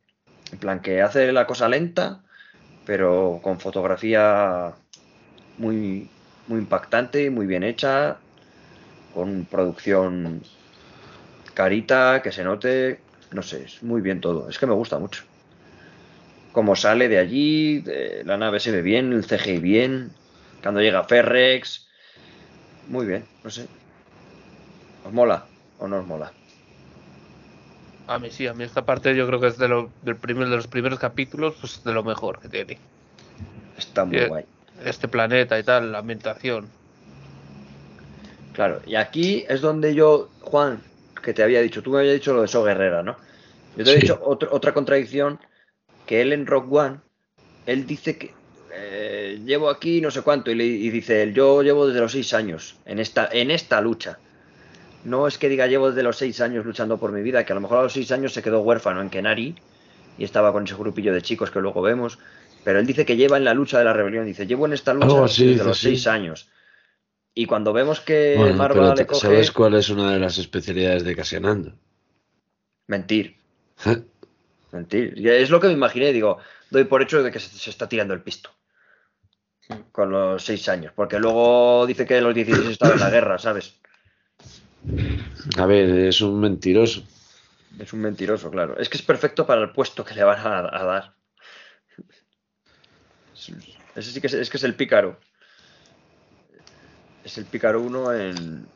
En plan que hace la cosa lenta, pero con fotografía muy, muy impactante, muy bien hecha, con producción carita, que se note, no sé, es muy bien todo. Es que me gusta mucho. Como sale de allí, de- la nave se ve bien, el CGI bien, cuando llega Ferrex, muy bien, no sé. ¿Os mola o no os mola? A mí sí, a mí esta parte yo creo que es de, lo, del primer, de los primeros capítulos, pues de lo mejor que tiene. Está muy guay. Este planeta y tal, la ambientación. Claro, y aquí es donde yo, Juan, que te había dicho, tú me habías dicho lo de So Guerrera, ¿no? Yo te he dicho otro- otra contradicción, que él en Rock One, él dice que eh, llevo aquí no sé cuánto, y, le- y dice, él, yo llevo desde los seis años en esta, en esta lucha. No es que diga llevo desde los seis años luchando por mi vida, que a lo mejor a los seis años se quedó huérfano en Kenari y estaba con ese grupillo de chicos que luego vemos, pero él dice que lleva en la lucha de la rebelión, dice, llevo en esta lucha desde dice, los sí. seis años. Y cuando vemos que Bueno, Marva pero le te- coge... ¿sabes cuál es una de las especialidades de Casianando? Mentir, mentir. Y es lo que me imaginé, digo, doy por hecho de que se, se está tirando el pisto. Con los seis años. Porque luego dice que los 16 estaba en la guerra, ¿sabes? A ver, es un mentiroso. Es un mentiroso, claro. Es que es perfecto para el puesto que le van a, a dar. Ese sí que es, es que es el pícaro. Es el pícaro uno en.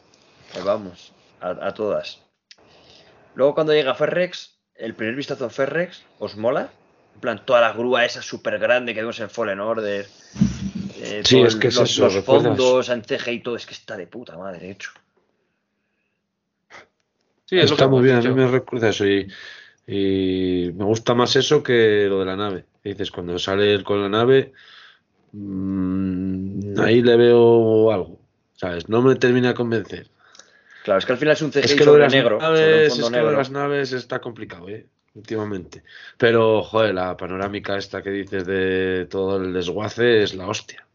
vamos, a, a todas. Luego cuando llega Ferrex, el primer vistazo a Ferrex, ¿os mola? En plan, toda la grúa esa súper grande que vemos en Fallen Order. eh, Sí, es que es los, eso, los fondos en CG y todo, es que está de puta madre hecho. Sí, es Está muy bien, a mí me recuerda eso y, y me gusta más eso que lo de la nave. Dices, cuando sale él con la nave, mm, ahí le veo algo, ¿sabes? No me termina de convencer. Claro, es que al final es un CGI Es que lo de sobre las negro. naves, es que lo de negro. las naves está complicado, ¿eh? Últimamente. Pero, joder, la panorámica esta que dices de todo el desguace es la hostia.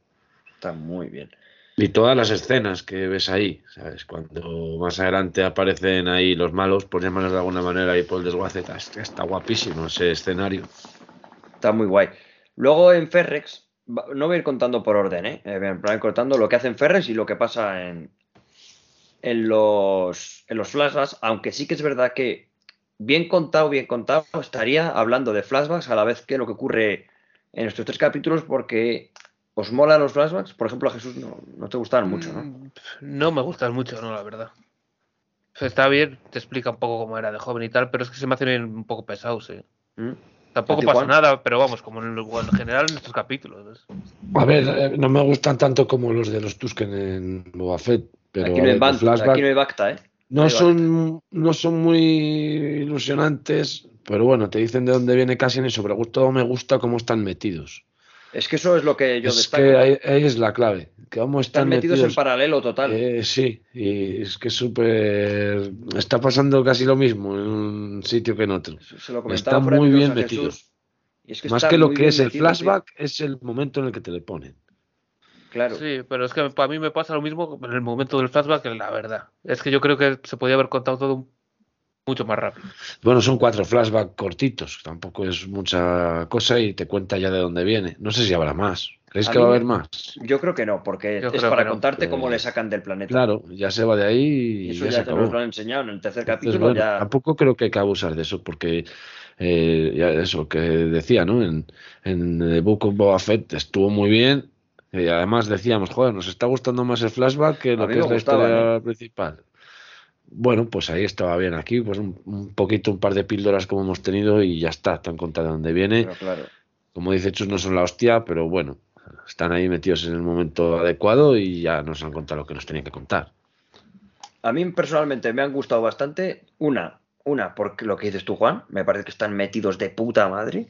Está muy bien. Y todas las escenas que ves ahí, ¿sabes? Cuando más adelante aparecen ahí los malos, por llamarlos de alguna manera, ahí por el desguace, está, está guapísimo ese escenario. Está muy guay. Luego en Ferrex, no voy a ir contando por orden, ¿eh? Eh, En plan, contando lo que hace en Ferrex y lo que pasa en, en, los, en los flashbacks, aunque sí que es verdad que bien contado, bien contado, estaría hablando de flashbacks a la vez que lo que ocurre en estos tres capítulos porque os molan los flashbacks. Por ejemplo, a Jesús no, no te gustaban mucho, ¿no? Mm, No me gustan mucho, no, la verdad. O sea, Está bien, te explica un poco cómo era de joven y tal, pero es que se me hacen un poco pesados, sí. ¿Mm? Tampoco ¿A ti, pasa nada, pero vamos, como en, el- en general en estos capítulos. A ver, eh, no me gustan tanto como los de los Tusken en Boba Fett, pero aquí, no hay flashback aquí no hay Bacta, ¿eh? no hay son, no son muy ilusionantes, pero bueno, te dicen de dónde viene Cassian y sobre todo me gusta cómo están metidos. Es que eso es lo que yo es destaco. que ahí, ahí es la clave, que cómo Están metidos metidos. en paralelo total. Eh, sí, y es que es súper. Está pasando casi lo mismo en un sitio que en otro. Se lo de muy bien y es que Más está que lo que es el metido, tío. flashback, es el momento en el que te le ponen. Claro. Sí, pero es que para mí me pasa lo mismo en el momento del flashback, la verdad. Es que yo creo que se podía haber contado todo mucho más rápido. Bueno, son cuatro flashbacks cortitos, tampoco es mucha cosa y te cuenta ya de dónde viene. No sé si habrá más. ¿Crees A que mí va a haber más? Yo creo que no, porque Yo es para no. contarte cómo Eh, le sacan del planeta. Claro, ya se va de ahí Y eso ya, ya, se te acabó. nos lo han enseñado en el tercer Entonces, capítulo. bueno, ya... Tampoco creo que hay que abusar de eso, porque eh, ya eso que decía, ¿no? En, en The Book of Boba Fett estuvo muy bien. Y además decíamos, joder, nos está gustando más el flashback que lo que es la historia principal. Bueno, pues ahí estaba bien. Aquí, pues un, un poquito, un par de píldoras como hemos tenido y ya está, te han contado de dónde viene. Pero claro. Como dice Chus, no son la hostia, pero bueno, están ahí metidos en el momento adecuado y ya nos han contado lo que nos tenían que contar. A mí personalmente me han gustado bastante. Una, una, porque lo que dices tú, Juan, me parece que están metidos de puta madre.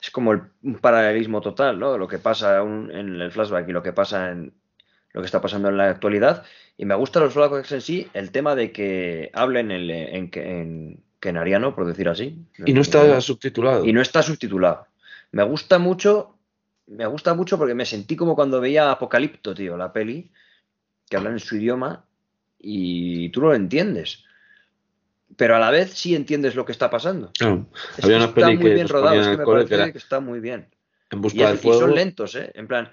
Es como el- un paralelismo total, ¿no? Lo que pasa un- en el flashback y lo que pasa en lo que está pasando en la actualidad. Y me gustan los flashbacks en sí, el tema de que hablen en, en, en kenariano, por decir así. Y no está subtitulado. y no está subtitulado. Me gusta mucho, me gusta mucho porque me sentí como cuando veía Apocalipto, tío, la peli, que hablan en su idioma y tú no lo entiendes. Pero a la vez sí entiendes lo que está pasando. Había una está peli muy que bien rodado, es que me que parece que está muy bien. En Y, busca del y fuego. son lentos, ¿eh? En plan,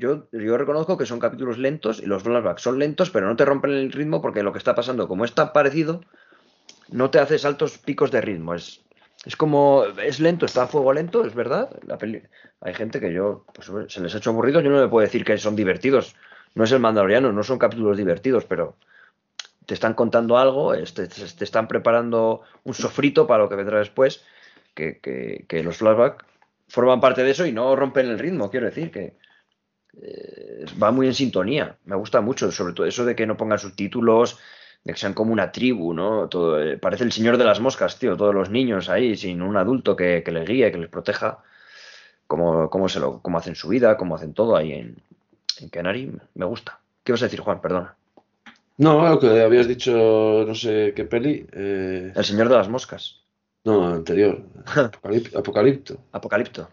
yo, reconozco que son capítulos lentos y los flashbacks son lentos, pero no te rompen el ritmo porque lo que está pasando, como es tan parecido, no te hace saltos picos de ritmo. Es, es como, es lento, está a fuego lento, es verdad. La hay gente que yo, pues se les ha hecho aburrido, yo no le puedo decir que son divertidos. No es el mandaloriano, no son capítulos divertidos, pero te están contando algo, este, te están preparando un sofrito para lo que vendrá después, que, que- que los flashbacks forman parte de eso y no rompen el ritmo, quiero decir, que eh, va muy en sintonía. Me gusta mucho, sobre todo eso de que no pongan subtítulos, de que sean como una tribu, ¿no? Todo, eh, parece el señor de las moscas, tío, todos los niños ahí, sin un adulto que, que les guíe, que les proteja, cómo, cómo, se lo, cómo hacen su vida, cómo hacen todo ahí en, en Canary. Me gusta. ¿Qué vas a decir, Juan? Perdona. No, lo que habías dicho, no sé qué peli. eh, El señor de las moscas. No, anterior. Apocalip- Apocalipto. Apocalipto.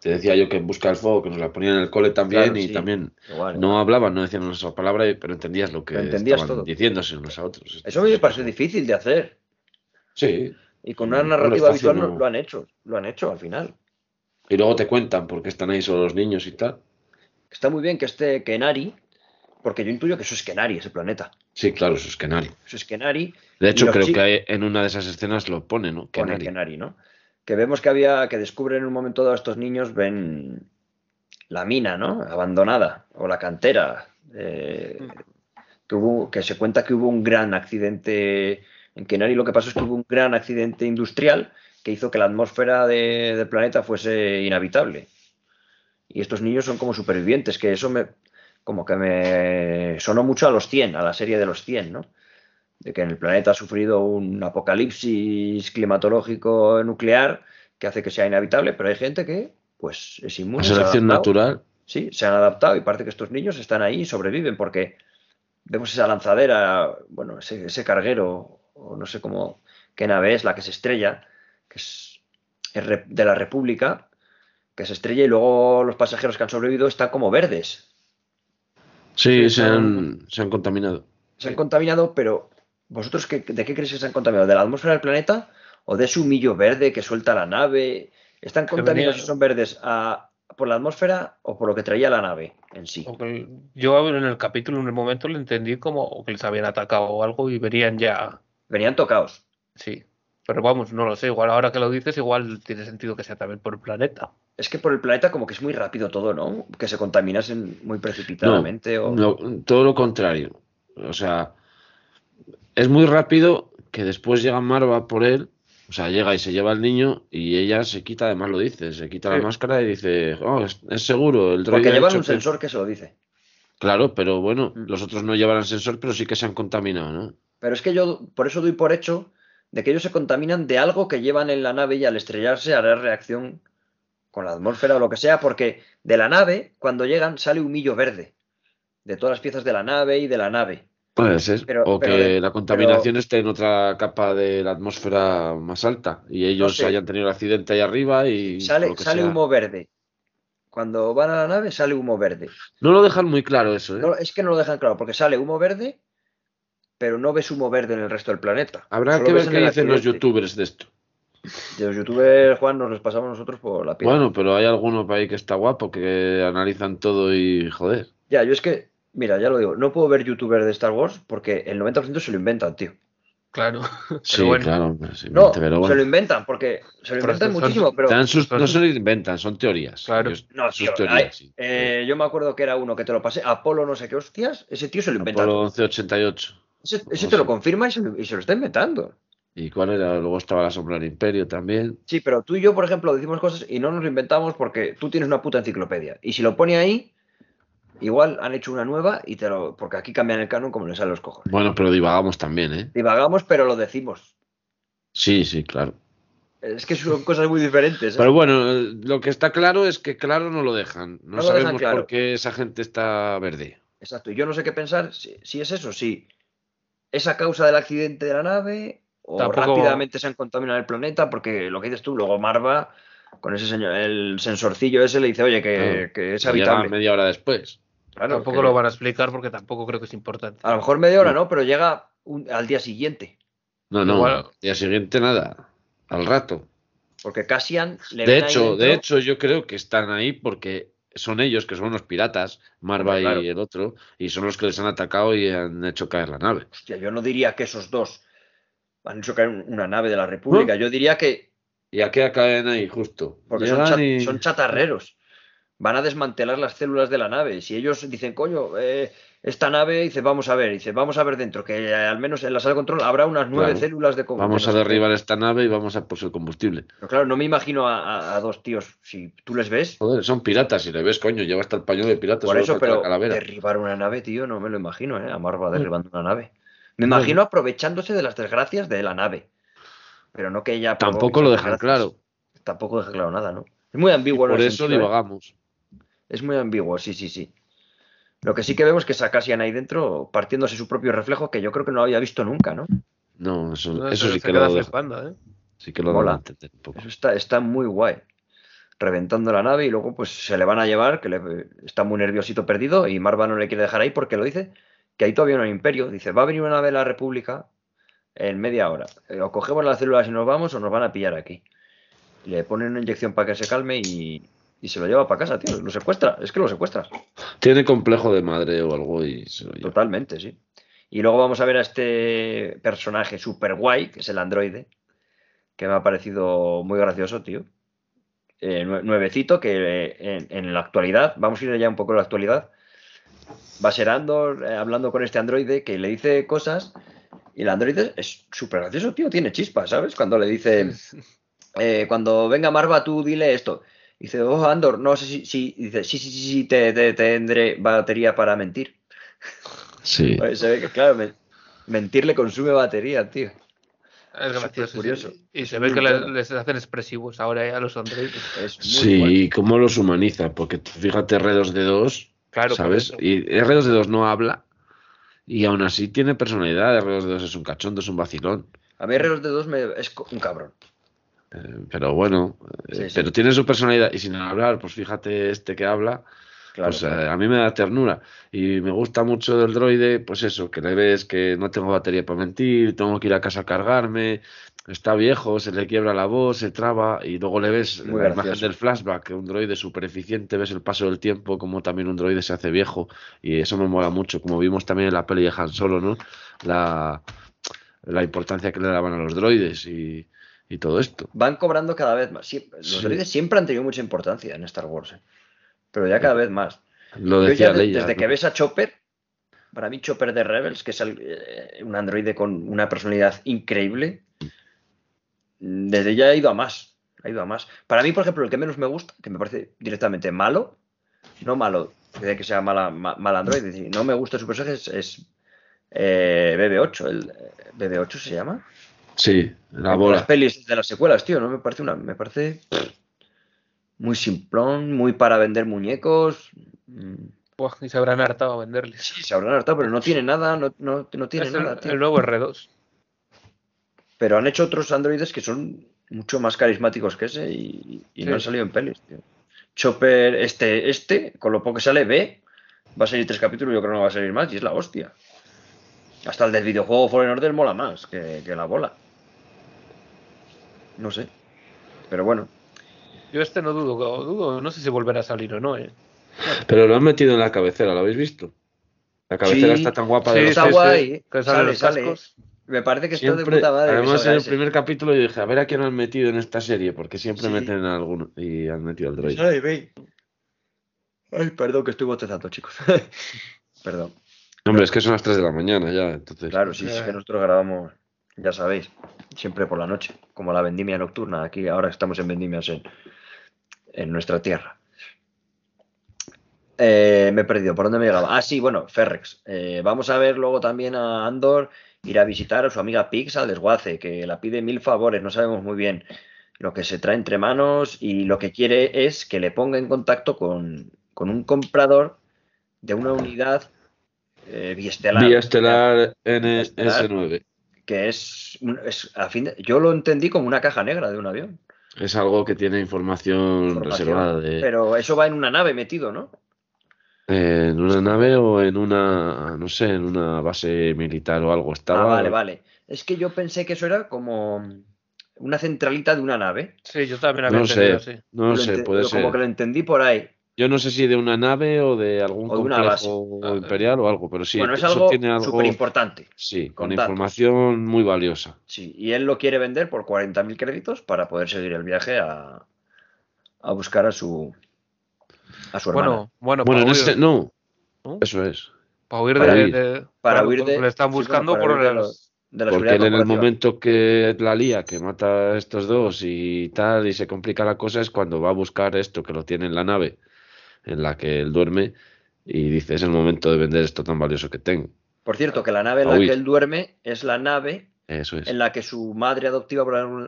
Te decía yo que en busca del fuego, que nos la ponían en el cole también Claro, y sí. también Igual. No hablaban, no decían una sola palabra, pero entendías lo que entendías estaban todo. diciéndose unos a otros. Eso a mí me parece difícil de hacer. Sí. Y con una No, narrativa no visual no- lo han hecho. Lo han hecho al final. Y luego te cuentan por qué están ahí solo los niños y tal. Está muy bien que esté Kenari, porque yo intuyo que eso es Kenari, ese planeta. Sí, claro, eso es Kenari. Eso es Kenari. De hecho, creo que en una de esas escenas lo pone, ¿no? Pone Kenari. Kenari, ¿no? Que vemos que había, que descubren en un momento dado estos niños, ven la mina, ¿no? Abandonada, o la cantera. eh, que, se cuenta que hubo un gran accidente en Kenari. Lo que pasó es que hubo un gran accidente industrial que hizo que la atmósfera de- del planeta fuese inhabitable. Y estos niños son como supervivientes, que eso me, como que me sonó mucho a los 100, a la serie de los 100, ¿no? De que en el planeta ha sufrido un apocalipsis climatológico nuclear que hace que sea inhabitable, pero hay gente que, pues, es inmune. selección natural. Sí, se han adaptado y parece que estos niños están ahí y sobreviven porque vemos esa lanzadera, bueno, ese, ese carguero, o no sé cómo, qué nave es la que se estrella, que es es de la República, que se estrella y luego los pasajeros que han sobrevivido están como verdes. Sí, se, han, se han contaminado. Se han contaminado, pero ¿vosotros qué- de qué creéis que se han contaminado? ¿De la atmósfera del planeta o de ese humillo verde que suelta la nave? ¿Están contaminados venía- si son verdes a- por la atmósfera o por lo que traía la nave en sí? Yo en el capítulo, en el momento, lo entendí como que les habían atacado o algo y venían ya. Venían tocados. Sí. Pero vamos, no lo sé. Igual ahora que lo dices, igual tiene sentido que sea también por el planeta. Es que por el planeta como que es muy rápido todo, ¿no? Que se contaminasen muy precipitadamente o... No, todo lo contrario. O sea, es muy rápido que después llega Marva por él. O sea, llega y se lleva al niño y ella se quita, además lo dice, se quita Sí. la máscara y dice, oh, es, es seguro, el droide Porque llevan un que-". sensor que se lo dice. Claro, pero bueno, Mm. los otros no llevarán sensor, pero sí que se han contaminado, ¿no? Pero es que yo por eso doy por hecho de que ellos se contaminan de algo que llevan en la nave y al estrellarse hará reacción con la atmósfera o lo que sea, porque de la nave, cuando llegan, sale humillo verde. De todas las piezas de la nave y de la nave. Puede ser. Pero- o pero que la contaminación esté en otra capa de la atmósfera más alta y ellos sé. hayan tenido el accidente ahí arriba y Sale, sea. humo verde cuando van a la nave sale humo verde. No lo dejan muy claro eso, ¿eh? No, es que no lo dejan claro, porque sale humo verde, pero no ves humo verde en el resto del planeta. Habrá Solo que ver qué dicen los youtubers de esto. De los youtubers, Juan, nos los pasamos nosotros por la piel. Bueno, pero hay alguno por ahí que está guapo, que analizan todo y joder. Ya, yo es que, mira, ya lo digo, no puedo ver youtubers de Star Wars porque el 90% se lo inventan, tío. Claro. Sí, bueno. claro, sí, No, pero se lo inventan porque se lo Pero inventan son- muchísimo, pero... Sus- son- no se lo inventan, son teorías. Claro. Ellos- No, sus tío, teorías, hay- sí. eh, yo me acuerdo que era uno que te lo pasé, Apolo no sé qué hostias, ese tío se lo inventa. Apolo 1188. Ese, te lo confirma y se, lo- y se lo está inventando. ¿Y cuál era? Luego estaba la sombra del imperio también. Sí, pero tú y yo, por ejemplo, decimos cosas y no nos lo inventamos porque tú tienes una puta enciclopedia. Y si lo pone ahí, igual han hecho una nueva y te lo. Porque aquí cambian el canon como les sale los cojones. Bueno, pero divagamos también, ¿eh? Divagamos, pero lo decimos. Sí, sí, claro. Es que son cosas muy diferentes. ¿eh? Pero bueno, lo que está claro es que claro no lo dejan. No, No lo dejan sabemos claro. por qué esa gente está verde. Exacto. Y yo no sé qué pensar si, si es eso, si es a causa del accidente de la nave o Tampoco- rápidamente se han contaminado el planeta, porque lo que dices tú, luego Marva, con ese señor, el sensorcillo ese, le dice, oye, que, que es habitable. media hora después. Claro, Tampoco que- lo van a explicar porque tampoco creo que es importante. A lo mejor media hora, ¿no? Pero llega un- al día siguiente. No, no, Igual- día siguiente nada. Al rato. Porque Cassian le De hecho, de hecho, yo creo que están ahí porque son ellos, que son unos piratas, Marva claro. y el otro, y son los que les han atacado y han hecho caer la nave. Hostia, yo no diría que esos dos han hecho caer una nave de la República. Yo diría que. ¿Y a qué caen ahí, justo? Porque son, Llegan cha- y- son chatarreros. Van a desmantelar las células de la nave. Si ellos dicen, coño, eh, esta nave, dice, vamos a ver, dice, vamos a ver dentro, que eh, al menos en la sala de control habrá unas nueve Claro. células de com- Vamos a no sé qué". derribar esta nave y vamos a por su combustible. Pero claro, no me imagino a, a- a dos tíos. Si tú les ves, Joder, son piratas, si le ves, coño, lleva hasta el paño de piratas. por eso, la pero calavera. derribar una nave, tío, no me lo imagino, ¿eh? A Marva derribando una nave. Me imagino aprovechándose de las desgracias de la nave. Pero no que ella. Tampoco lo dejan claro. Tampoco deja claro nada, ¿no? Es muy Y ambiguo en por eso sentido, ¿eh? Es muy ambiguo, sí, sí, sí. Lo que sí que vemos es que es a Cassian ahí dentro partiéndose su propio reflejo, que yo creo que no lo había visto nunca, ¿no? No, eso, No, eso se- sí se que queda lo deja- flipando, ¿eh? sí que lo Mola. un poco. Eso está, está muy guay. Reventando la nave y luego pues se le van a llevar, que le- está muy nerviosito perdido y Marva no le quiere dejar ahí porque lo dice, que ahí todavía no hay imperio. Dice, va a venir una nave de la República en media hora. Eh, O cogemos las células y nos vamos o nos van a pillar aquí. Le ponen una inyección para que se calme y, y se lo lleva para casa, tío. Lo secuestra, es que lo secuestra. Tiene complejo de madre o algo y se lo lleva. Totalmente, sí. Y luego vamos a ver a este personaje super guay, que es el androide, que me ha parecido muy gracioso, tío. Eh, nue- nuevecito, que eh, en, en la actualidad, vamos a ir ya un poco a la actualidad, va a ser Andor eh, hablando con este androide que le dice cosas y el androide es súper gracioso, tío, tiene chispas, ¿sabes? Cuando le dice, eh, cuando venga Marva, tú dile esto. Dice, oh, Andor, no sé si, si, dice, sí, sí, sí, sí, te, te- tendré batería para mentir. Sí. Pues se ve que, claro, me- mentir le consume batería, tío. Es gracioso. sí. curioso. Y se Es ve que le- bueno. les hacen expresivos ahora eh, a los androides. Es muy Sí, guay. y cómo los humaniza, porque tú fíjate R2D2, Claro, ¿sabes? Y R2D2 no habla y aún así tiene personalidad. R2D2 es un cachondo, es un vacilón. A mí R2 de 2 me, es un cabrón. Eh, pero bueno, eh, Sí, pero tiene su personalidad y sin hablar, pues fíjate este que habla, Claro, pues eh, claro. a mí me da ternura y me gusta mucho del droide, pues eso, que le ves que no tengo batería para mentir, tengo que ir a casa a cargarme, está viejo, se le quiebra la voz, se traba y luego le ves Muy la imagen del flashback, un droide súper eficiente, ves el paso del tiempo, como también un droide se hace viejo y eso me mola mucho, como vimos también en la peli de Han Solo, ¿no? La, la importancia que le daban a los droides y, y todo esto. Van cobrando cada vez más. Siempre- los Sí. droides siempre han tenido mucha importancia en Star Wars, ¿eh? pero ya cada vez más. Lo decía ya de- Leia, desde ¿no? que ves a Chopper, para mí Chopper de Rebels, que es el- eh, un androide con una personalidad increíble, desde ya ha ido a más. Ha ido a más. Para mí, por ejemplo, el que menos me gusta, que me parece directamente malo, no malo que sea mala, ma- mal androide, es decir, no me gusta su personaje, es, es, eh, BB8. El, eh, ¿BB8 se llama? Sí, la Las bola. pelis de las secuelas, tío, no me parece una, me parece muy simplón, muy para vender muñecos. Buah, y se habrán hartado a venderles. Sí, se habrán hartado, pero no tiene nada, no, no, no tiene Es el, nada, tío. el nuevo R2. Pero han hecho otros androides que son mucho más carismáticos que ese y, y Sí. no han salido en pelis, tío. Chopper, este, este, con lo poco que sale, ve, va a salir tres capítulos, yo creo que no va a salir más, y es la hostia. Hasta el del videojuego Fallen Order mola más que, que la bola. No sé. Pero bueno, Yo este no dudo, dudo, no sé si volverá a salir o no, ¿eh? Pero lo han metido en la cabecera, ¿lo habéis visto? La cabecera Sí. está tan guapa Sí, de está sí, guay. que Sale, los sale. cascos. me parece que está de Siempre- puta madre. además, en el ese. primer capítulo yo dije, a ver a quién han metido en esta serie, porque siempre Sí. meten a alguno. Y han metido al droid. Sale. Ay, perdón que estoy botezando, chicos. perdón. Hombre, es que son las 3 de la mañana ya, entonces. Claro, sí, es que nosotros grabamos, ya sabéis, siempre por la noche, como la vendimia nocturna. Aquí ahora estamos en vendimias en, en nuestra tierra. Eh, me he perdido, ¿por dónde me llegaba? Ah, sí, bueno, Ferrex. Eh, vamos a ver luego también a Andor ir a visitar a su amiga Pix al desguace, que la pide mil favores, no sabemos muy bien lo que se trae entre manos y lo que quiere es que le ponga en contacto con, con un comprador de una unidad eh, biestelar. Vía estelar NS9. Que es, un- es a fin de- yo lo entendí como una caja negra de un avión. Es algo que tiene información, Información, reservada de, Pero eso va en una nave metido, ¿no? eh, en una nave o en una, no sé, en una base militar o algo. Ah, Estaba. vale, vale. Es que yo pensé que eso era como una centralita de una nave. Sí, yo también había No entendido sé, así. no Lo sé, puede lo- Como ser. que lo entendí por ahí. Yo no sé si de una nave o de algún O de una base. complejo imperial o algo, pero sí, bueno, es eso algo tiene algo, súper importante. sí, con datos. información muy valiosa. Sí, y él lo quiere vender por 40.000 créditos para poder seguir el viaje a, a buscar a su a su hermana. Bueno, bueno, Bueno, para, ese, huir, no, ¿no? eso es. para huir para de, huir. de- Para huir de- Le están sí, buscando bueno, para por huir de las- los- de la Porque él en el momento que la lía, que mata a estos dos y tal, y se complica la cosa, es cuando va a buscar esto que lo tiene en la nave en la que él duerme y dice, es el momento de vender esto tan valioso que tengo. Por cierto, que la nave en la huir. que él duerme es la nave Eso es, en la que su madre adoptiva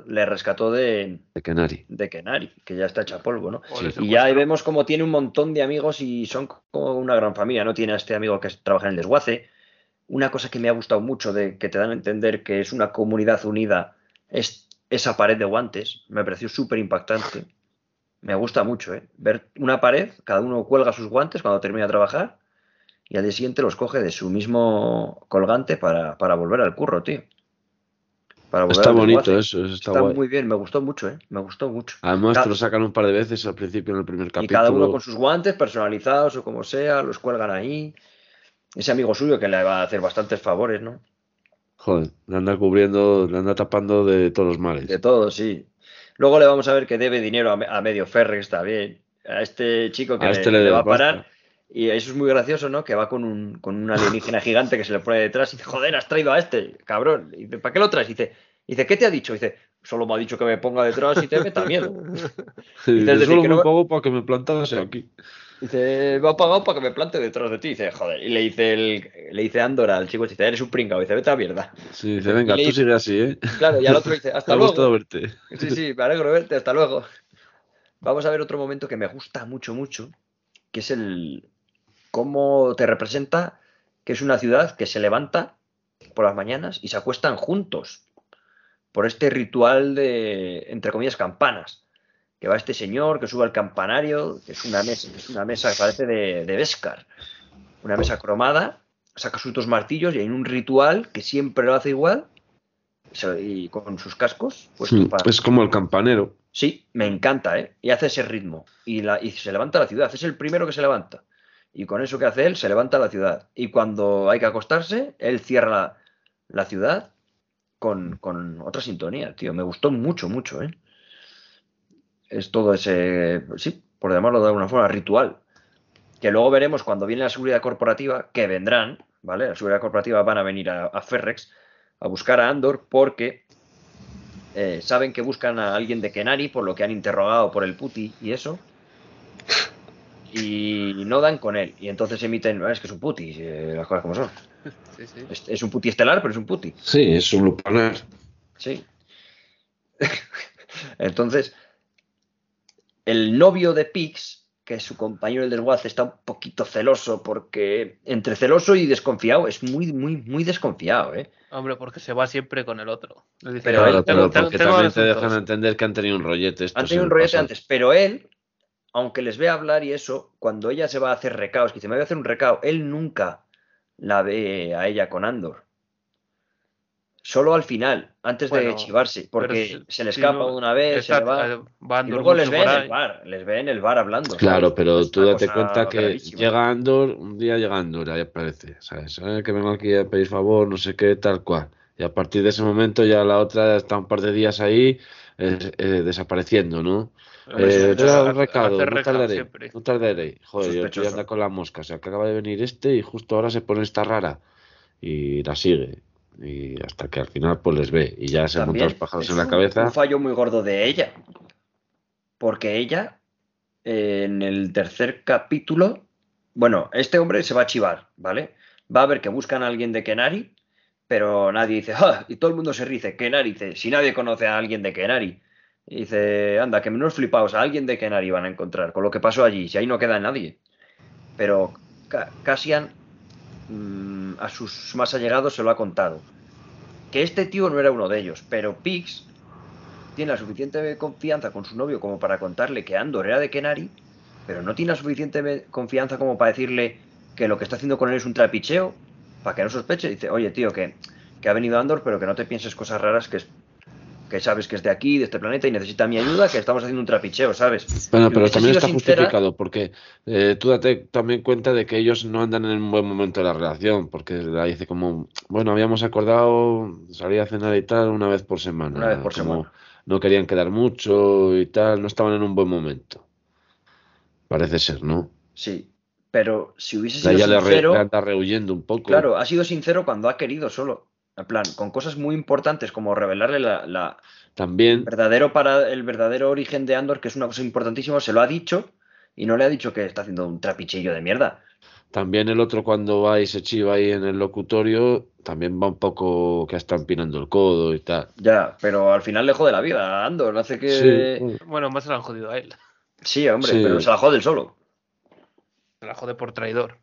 le rescató de, de Kenari. de Kenari, que ya está hecha polvo, ¿no? le Y ya ahí vemos como tiene un montón de amigos y son como una gran familia, ¿no? Tiene a este amigo que trabaja en el desguace. Una cosa que me ha gustado mucho, de que te dan a entender que es una comunidad unida, es esa pared de guantes. Me pareció súper impactante. Me gusta mucho, ¿eh? Ver una pared, cada uno cuelga sus guantes cuando termina de trabajar y al día siguiente los coge de su mismo colgante para, para volver al curro, tío. Para volver Está bonito eso, eso está, Está guay. muy bien, me gustó mucho, ¿eh? Me gustó mucho. Además te lo sacan un par de veces al principio en el primer Y capítulo. cada uno con sus guantes personalizados o como sea, los cuelgan ahí. Ese amigo suyo que le va a hacer bastantes favores, ¿no? Joder, le anda cubriendo, le anda tapando de todos los males. De todo, sí. Luego le vamos a ver que debe dinero a, a medio Ferrex está bien. A este chico que A le, este le le va a pasta. parar. Y eso es muy gracioso, ¿no? Que va con un, con un alienígena gigante que se le pone detrás y dice, joder, has traído a este, cabrón. Y dice, ¿para qué lo traes? Y dice, dice, ¿qué te ha dicho? Y dice, solo me ha dicho que me ponga detrás y te meta miedo. Y dice, solo que me no- pago para que me plantase aquí. Dice, me ha pagado para que me plante detrás de ti. Dice, joder. Y le dice el, le dice Andor al chico, dice, eres un pringao. Dice, vete a la mierda. Sí, dice, venga, tú dice- sigue así, ¿eh? Claro, y al otro dice, Me hasta ha gustado luego. verte. Sí, sí, me alegro verte, hasta luego. Vamos a ver otro momento que me gusta mucho, mucho, que es el cómo te representa que es una ciudad que se levanta por las mañanas y se acuestan juntos por este ritual de, entre comillas, campanas. Que va este señor que sube al campanario, que es una mesa, que es una mesa que parece de, de Beskar, una mesa cromada, saca sus dos martillos y hay un ritual que siempre lo hace igual y con sus cascos para- Es como el campanero. Sí, me encanta, ¿eh? Y hace ese ritmo. Y, la, y se levanta la ciudad. Es el primero que se levanta. Y con eso que hace él, se levanta la ciudad. Y cuando hay que acostarse, él cierra la, la ciudad con, con otra sintonía, tío. Me gustó mucho, mucho, ¿eh? Es todo ese, sí, por llamarlo de alguna forma, ritual. Que luego veremos cuando viene la seguridad corporativa, que vendrán, ¿vale? La seguridad corporativa van a venir a, a Ferrex a buscar a Andor porque eh, saben que buscan a alguien de Kenari por lo que han interrogado por el puti y eso. Y no dan con él. Y entonces emiten, "Ah, es que es un puti, eh, las cosas como son. Sí, sí. Es, es un puti estelar, pero es un puti. Sí, es un lupanar. Sí. entonces, el novio de Pix, que es su compañero del desguace, está un poquito celoso porque entre celoso y desconfiado, es muy, muy, muy desconfiado, ¿eh? Hombre, porque se va siempre con el otro. Dice, Pero "Oye, él- pero tengo- porque tengo también te asuntos". dejan entender que han tenido un rollete. estos Han tenido en un el rollete pasado. antes, pero él aunque les ve hablar y eso, cuando ella se va a hacer recaos, que dice, me voy a hacer un recao, él nunca la ve a ella con Andor. Solo al final, antes de chivarse, porque se le si escapa no- una vez, se le va. eh, va Y luego les ve en el bar, les ve en el bar hablando. Claro, ¿sabes? pero Es tú date cuenta que gravísima. llega Andor, un día llega Andor, ahí aparece, ¿sabes? Eh, Que vengo aquí a pedir favor, no sé qué, tal cual. Y a partir de ese momento ya la otra está un par de días ahí eh, eh, desapareciendo, ¿no? Eh, un recado, no tardaré, siempre. no tardaré. Joder, yo estoy anda con la mosca, o sea, que acaba de venir este y justo ahora se pone esta rara y la sigue. Y hasta que al final pues les ve y ya se monta También los pájaros en la un- cabeza. Un fallo muy gordo de ella. Porque ella, eh, en el tercer capítulo, bueno, este hombre se va a chivar, ¿vale? Va a ver que buscan a alguien de Kenari, pero nadie dice, ¡ah! Y todo el mundo se dice, Kenari, dice, si nadie conoce a alguien de Kenari. Y dice, anda, que menos flipaos, a alguien de Kenari van a encontrar, con lo que pasó allí, si ahí no queda nadie. Pero Ca- Cassian mm, a sus más allegados se lo ha contado que este tío no era uno de ellos, pero Pix tiene la suficiente confianza con su novio como para contarle que Andor era de Kenari, pero no tiene la suficiente confianza como para decirle que lo que está haciendo con él es un trapicheo, para que no sospeche. Dice, oye tío, que, que ha venido Andor, pero que no te pienses cosas raras, que, es- que sabes que es de aquí, de este planeta y necesita mi ayuda, que estamos haciendo un trapicheo, ¿sabes? Bueno, pero también está sincera- justificado porque eh, tú date también cuenta de que ellos no andan en un buen momento de la relación, porque la dice como, bueno, habíamos acordado salir a cenar y tal una vez por semana. Una vez por como semana. No querían quedar mucho y tal, no estaban en un buen momento. Parece ser, ¿no? Sí, pero si hubiese sido le, re- sincero... le anda rehuyendo un poco. Claro, ha sido sincero cuando ha querido solo. En plan, con cosas muy importantes como revelarle la, la- También, verdadero para el verdadero origen de Andor, que es una cosa importantísima, se lo ha dicho y no le ha dicho que está haciendo un trapichillo de mierda. también el otro cuando va y se chiva ahí en el locutorio, también va un poco que está empinando el codo y tal. Ya, pero al final le jode la vida a Andor, hace que. Sí, Bueno, más se la han jodido a él. Sí, hombre, Sí. pero se la jode él solo. Se la jode por traidor.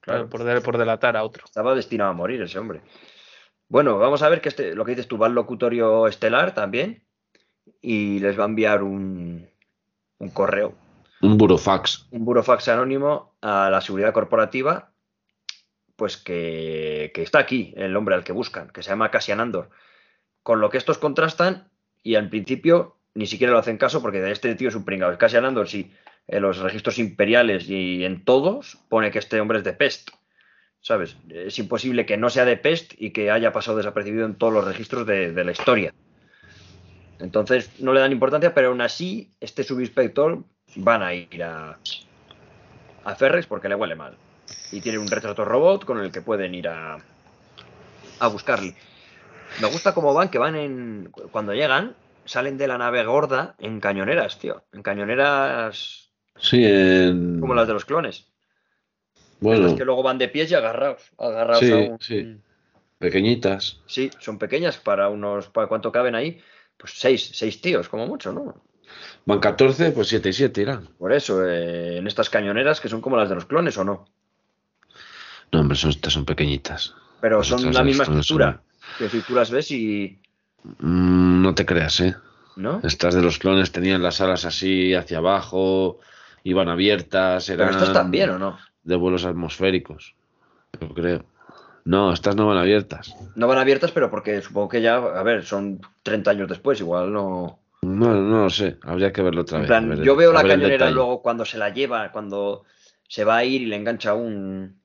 Claro. Por, de- por delatar a otro. Estaba destinado a morir ese hombre. Bueno, vamos a ver que este, lo que dices tú, va al locutorio estelar también y les va a enviar un, un correo, un burofax. un burofax anónimo a la seguridad corporativa, pues que, que está aquí, el hombre al que buscan, que se llama Cassian Andor. Con lo que estos contrastan y al principio ni siquiera lo hacen caso porque de este tío es un pringado. Cassian Andor, sí, en los registros imperiales y en todos pone que este hombre es de Pest. ¿Sabes? Es imposible que no sea de Pest y que haya pasado desapercibido en todos los registros de, de la historia. Entonces no le dan importancia, pero aún así este subinspector van a ir a, a Ferrex porque le huele mal. Y tiene un retrato robot con el que pueden ir a, a buscarle. Me gusta cómo van, que van en. Cuando llegan, salen de la nave gorda en cañoneras, tío. En cañoneras Sí, en... como las de los clones. Bueno, Las que luego van de pies y agarrados. agarrados Sí, a un- sí. pequeñitas. Sí, son pequeñas para unos. ¿Para cuánto caben ahí? Pues seis, seis tíos, como mucho, ¿no? Van 14, pues 7 y 7 irán. Por eso, eh, en estas cañoneras que son como las de los clones, ¿o no? No, hombre, son, estas son pequeñitas. Pero son la misma estructura. Que si tú las ves y. Mm, no te creas, ¿eh? ¿No? Estas de los clones tenían las alas así hacia abajo, iban abiertas, Pero eran estas también, ¿o no? De vuelos atmosféricos. Yo creo. No, estas no van abiertas. No van abiertas, pero porque supongo que ya, a ver, son 30 años después, igual no. No, no lo sé. Habría que verlo otra En vez. plan, ver- yo veo la cañonera luego cuando se la lleva, cuando se va a ir y le engancha un.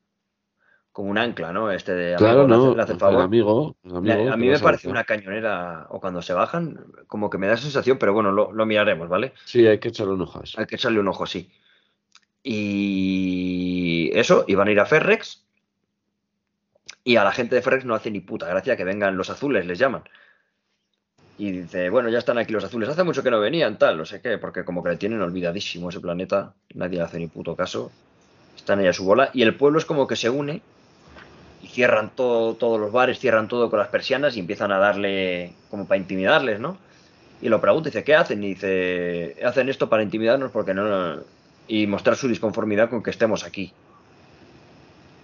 como un ancla, ¿no? Este de. amigo, Claro, le hace- no. le hace el favor. amigo, el Le- amigo a mí me parece una cañonera, o cuando se bajan, como que me da sensación, pero bueno, lo, lo miraremos, ¿vale? Sí, hay que echarle un ojo a eso. Hay que echarle un ojo, sí. Y eso, y van a ir a Ferrex. Y a la gente de Ferrex no hace ni puta gracia que vengan los azules, les llaman. Y dice, bueno, ya están aquí los azules. Hace mucho que no venían, tal, no sé qué, porque como que le tienen olvidadísimo ese planeta. Nadie le hace ni puto caso. Están ahí a su bola. Y el pueblo es como que se une y cierran todo, todos los bares, cierran todo con las persianas y empiezan a darle, como para intimidarles, ¿no? Y lo pregunta, dice, ¿qué hacen? Y dice, hacen esto para intimidarnos porque no... Y mostrar su disconformidad con que estemos aquí.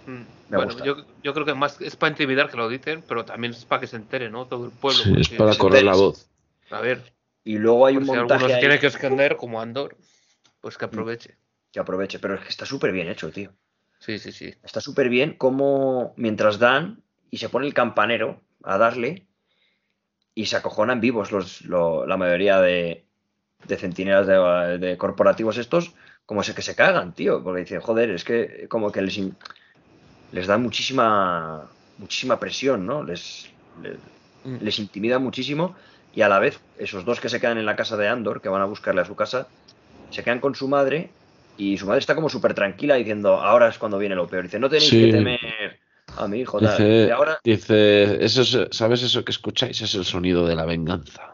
Mm. Me bueno, gusta. yo, yo creo que más es para intimidar que lo dicen, pero también es para que se entere, ¿no? Todo el pueblo. Sí, es para correr la voz. A ver, Y luego hay un si montaje ahí- tiene que esconder como Andor. Pues que aproveche. Que aproveche. Pero es que está súper bien hecho, tío. Sí, sí, sí. Está súper bien como mientras dan y se pone el campanero a darle y se acojonan vivos los, lo- la mayoría de, de centinelas de, de corporativos estos, como se que se cagan, tío, porque dicen, joder, es que como que les, in- les da muchísima muchísima presión, ¿no? Les, les, Mm. les intimida muchísimo y a la vez esos dos que se quedan en la casa de Andor, que van a buscarle a su casa, se quedan con su madre y su madre está como súper tranquila diciendo, ahora es cuando viene lo peor. Dice, no tenéis Sí. que temer a mi hijo. tal". Dice, ahora, dice eso es- ¿sabes eso que escucháis? Es el sonido de la venganza.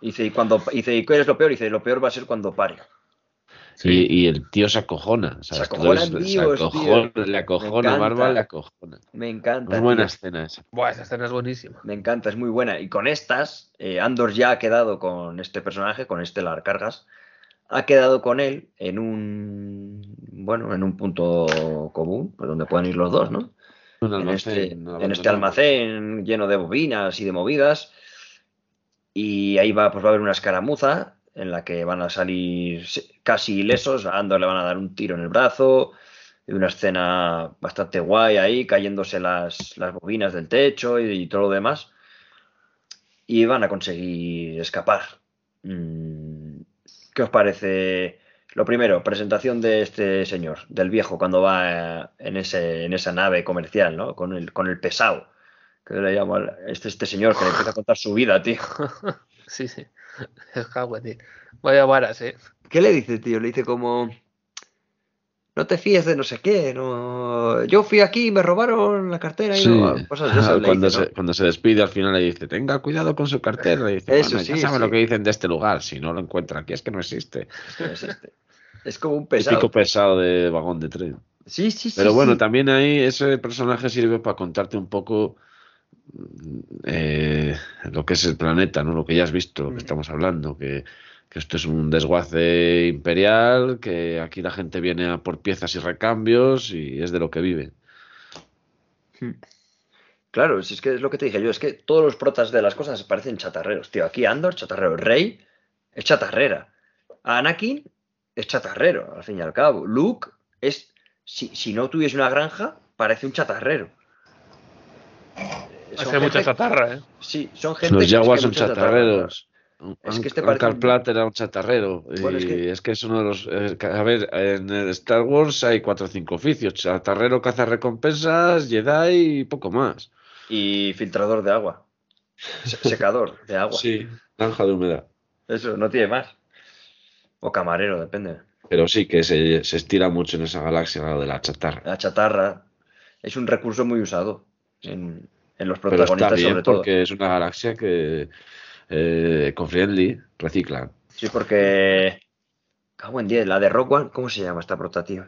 dice, y cuando dice, ¿y qué es lo peor? Dice, lo peor va a ser cuando pare. Sí. Y, y el tío se acojona. ¿sabes? Todo acojonan es- vivos, se acojona, tío. le Me acojona, encanta. Marva le acojona. Me encanta. Es buena tío. escena esa. Buah, esa escena es buenísima. Me encanta, es muy buena. Y con estas, eh, Andor ya ha quedado con este personaje, con Estelar Cargas, ha quedado con él en un bueno, en un punto común, pues donde puedan ir los dos, ¿no? Un En este, almacén en este almacén lleno de bobinas y de movidas. Y ahí va, pues va a haber una escaramuza en la que van a salir casi ilesos. A Andor le van a dar un tiro en el brazo. Y una escena bastante guay ahí, cayéndose las, las bobinas del techo y, todo lo demás. Y van a conseguir escapar. Mm, ¿Qué os parece? Lo primero, presentación de este señor, del viejo, cuando va eh, en, ese, en esa nave comercial, ¿no? Con el, con el pesado. Que le llamo este, este señor que le empieza a contar su vida, tío. Sí, sí. Vaya varas, eh. ¿Qué le dice, tío? Le dice como. No te fíes de no sé qué, no. Yo fui aquí y me robaron la cartera y Sí. no. Cosas de esas le cuando, dice, ¿no? se, cuando se despide al final le dice, tenga cuidado con su cartera. Y dice, Eso bueno, ya sí, sabe sí. lo que dicen de este lugar. Si no lo encuentra aquí es que no existe. Es, este. Es como un pesado. Típico pesado de vagón de tren. Sí, sí, sí. Pero bueno, sí. también ahí ese personaje sirve para contarte un poco eh, lo que es el planeta, ¿no? Lo que ya has visto, lo que Mm. estamos hablando, que, que esto es un desguace imperial, que aquí la gente viene a por piezas y recambios y es de lo que vive. Claro, si es que es lo que te dije yo, es que todos los protas de las cosas parecen chatarreros, tío. Aquí Andor, chatarrero. Rey es chatarrera. Anakin es chatarrero, al fin y al cabo. Luke es, si, si no tuviese una granja, parece un chatarrero. Son Hace mucha chatarra, eh. Sí, son gente Los Jaguars son chatarreros. Es que este parece Platt era un chatarrero. Bueno, es y que- es que es uno de los. eh, a ver, en el Star Wars hay cuatro o cinco oficios: chatarrero, recompensas, Jedi y poco más. Y filtrador de agua. Se- Secador de agua. Sí, granja de humedad. Eso, no tiene más. O camarero, depende. Pero sí que se, se estira mucho en esa galaxia lo de la chatarra. La chatarra es un recurso muy usado en, en los Pero está protagonistas, bien sobre todo. porque es una galaxia que eh, eco-friendly, reciclan. Sí, porque. Cago en 10, la de Rock One, ¿cómo se llama esta prota, tío?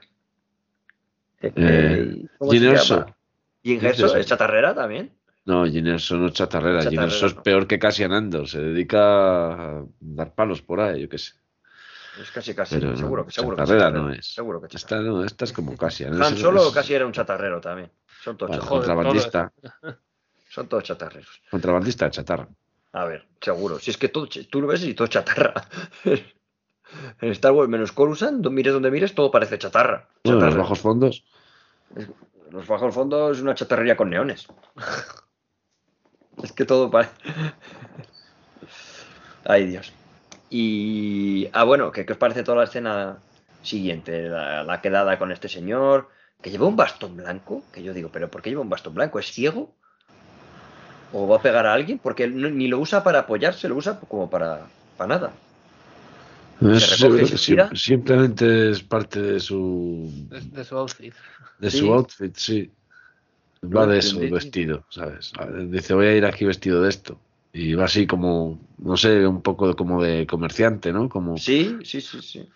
Eh, Eh, ¿cómo se Gin Erso. llama? ¿Gin Erso? Dices- ¿Es chatarrera también? No, Ginerso no es chatarrera. Chatarrera, Ginerso es no. peor que Cassian Andor. Se dedica a dar palos por ahí, yo qué sé. Es casi, casi. Pero no, seguro que seguro que chatarrera no es. Seguro que Esta, chatarrera. no, esta es como Cassian. Han Solo es- casi era un chatarrero también. Son todos, bueno, contrabandista. Son todos chatarreros. Contrabandista de chatarra. A ver, seguro. Si es que todo, tú lo ves y todo chatarra. en Star Wars, menos Coruscant, mires donde mires, todo parece chatarra. Bueno, los Chatarra. bajos fondos. Los bajos fondos es una chatarrería con neones. es que todo parece. Ay, Dios. Y. Ah, bueno, ¿qué, qué os parece toda la escena siguiente? La, la quedada con este señor, que lleva un bastón blanco. Que yo digo, ¿pero por qué lleva un bastón blanco? ¿Es ciego? ¿O va a pegar a alguien? Porque ni lo usa para apoyarse, lo usa como para, para nada. Es- se simplemente es parte de su De, de su outfit. de Sí. su outfit, sí. Va de eso, el entendí. vestido, ¿sabes? Dice, voy a ir aquí vestido de esto. Y va así como, no sé, un poco como de comerciante, ¿no? Como, Sí, sí, sí, sí.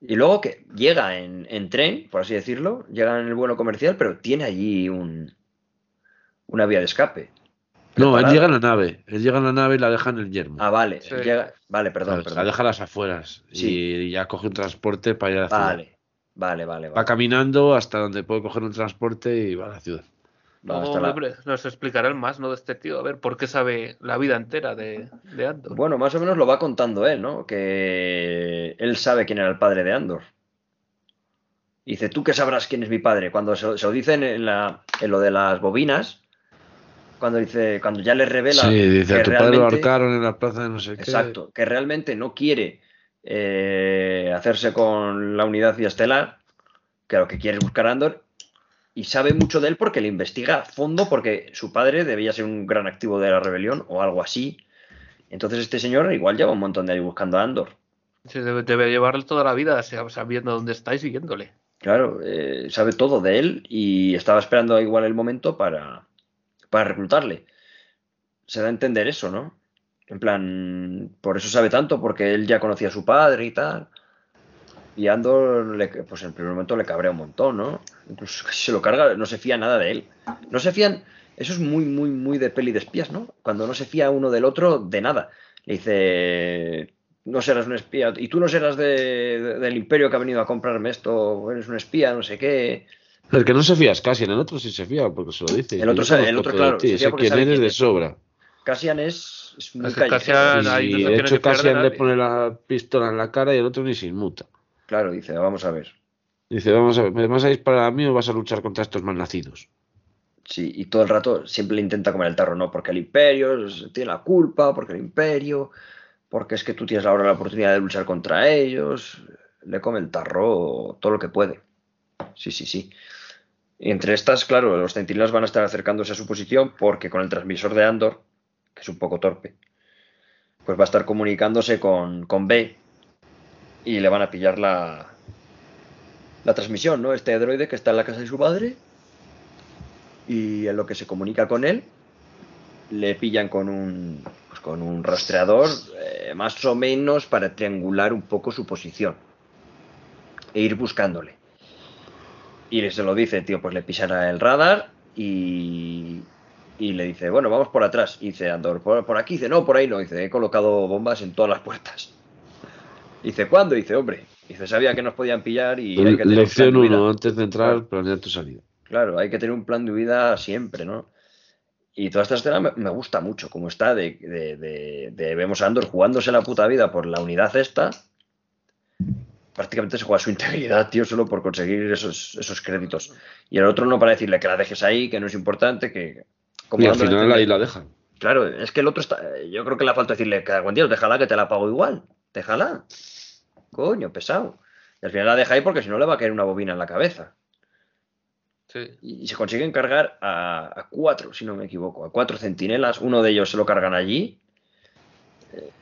Y luego que llega en, en tren, por así decirlo, llega en el vuelo comercial, pero tiene allí un, una vía de escape. no, él llega en la nave. Él llega en la nave y la deja en el yermo. Ah, vale, Sí. llega- vale, perdón, ¿sabes? La perdón. deja a las afueras. Sí. Y ya coge un transporte para ir a la ciudad. Vale, vale, vale, Va vale. caminando hasta donde puede coger un transporte y va a la ciudad. Nos explicarán más, ¿no? De este tío, a ver, ¿por qué sabe la vida entera de, de, Andor? Bueno, más o menos lo va contando él, ¿no? Que él sabe quién era el padre de Andor. dice, ¿tú qué sabrás quién es mi padre? Cuando se, lo dicen en, la, en lo de las bobinas, cuando dice, cuando ya le revela. Sí, dice, que tu padre lo arcaron en la plaza de no sé qué. Exacto, que realmente no quiere eh, hacerse con la unidad estelar, que lo que quiere es buscar a Andor, y sabe mucho de él porque le investiga a fondo, porque su padre debía ser un gran activo de la rebelión o algo así. Entonces este señor igual lleva un montón de años buscando a Andor. Sí, debe, debe llevarle toda la vida sabiendo dónde está y siguiéndole. Claro, eh, sabe todo de él y estaba esperando igual el momento para, para reclutarle. Se da a entender eso, ¿no? En plan, por eso sabe tanto, porque él ya conocía a su padre y tal. Y Andor, pues en el primer momento le cabrea un montón, ¿no? Incluso se lo carga, no se fía nada de él. No se fían, eso es muy, muy, muy de peli de espías, ¿no? Cuando no se fía uno del otro de nada. Le dice, no serás un espía, y tú no serás del imperio que ha venido a comprarme esto, eres un espía, no sé qué. El que no se fía es Cassian, el otro sí se fía, porque se lo dice. El otro, el otro claro. Ti, sé quién eres de sobra. Cassian es, es muy y de hecho Cassian le pone la pistola en la cara y el otro ni se inmuta. Claro, dice, vamos a ver. Dice, vamos a ver, ¿me vas a disparar a mí o vas a luchar contra estos malnacidos? Sí, y todo el rato siempre le intenta comer el tarro, ¿no? Porque el imperio tiene la culpa, porque el imperio, porque es que tú tienes ahora la oportunidad de luchar contra ellos. Le come el tarro todo lo que puede. Sí, sí, sí. Entre estas, claro, los centinelas van a estar acercándose a su posición porque con el transmisor de Andor, que es un poco torpe, pues va a estar comunicándose con, con B y le van a pillar la, la transmisión, ¿no? Este droide que está en la casa de su padre y en lo que se comunica con él le pillan con un, pues con un rastreador eh, más o menos para triangular un poco su posición e ir buscándole. Y se lo dice, tío, pues le pisará el radar y, y le dice, bueno, vamos por atrás. Y dice Andor, por, aquí. dice, no, por ahí no. Dice, he colocado bombas en todas las puertas. dice, ¿cuándo? dice, hombre. Dice, sabía que nos podían pillar y hay que tener Lección 1, antes de entrar, planear tu salida. Claro, hay que tener un plan de huida siempre, ¿no? Y toda esta escena me, gusta mucho, como está, de, de, de, vemos a Andor jugándose la puta vida por la unidad esta, prácticamente se juega su integridad, tío, solo por conseguir esos, esos créditos. Y el otro no para decirle que la dejes ahí, que no es importante, que... Como y al final ahí la dejan. Claro, es que el otro está... Yo creo que le falta decirle, que buen día, déjala que te la pago igual. Déjala. Coño, pesado. Y al final la deja ahí porque si no le va a caer una bobina en la cabeza. Sí. Y, se consiguen cargar a, a, cuatro, si no me equivoco, a cuatro centinelas. Uno de ellos se lo cargan allí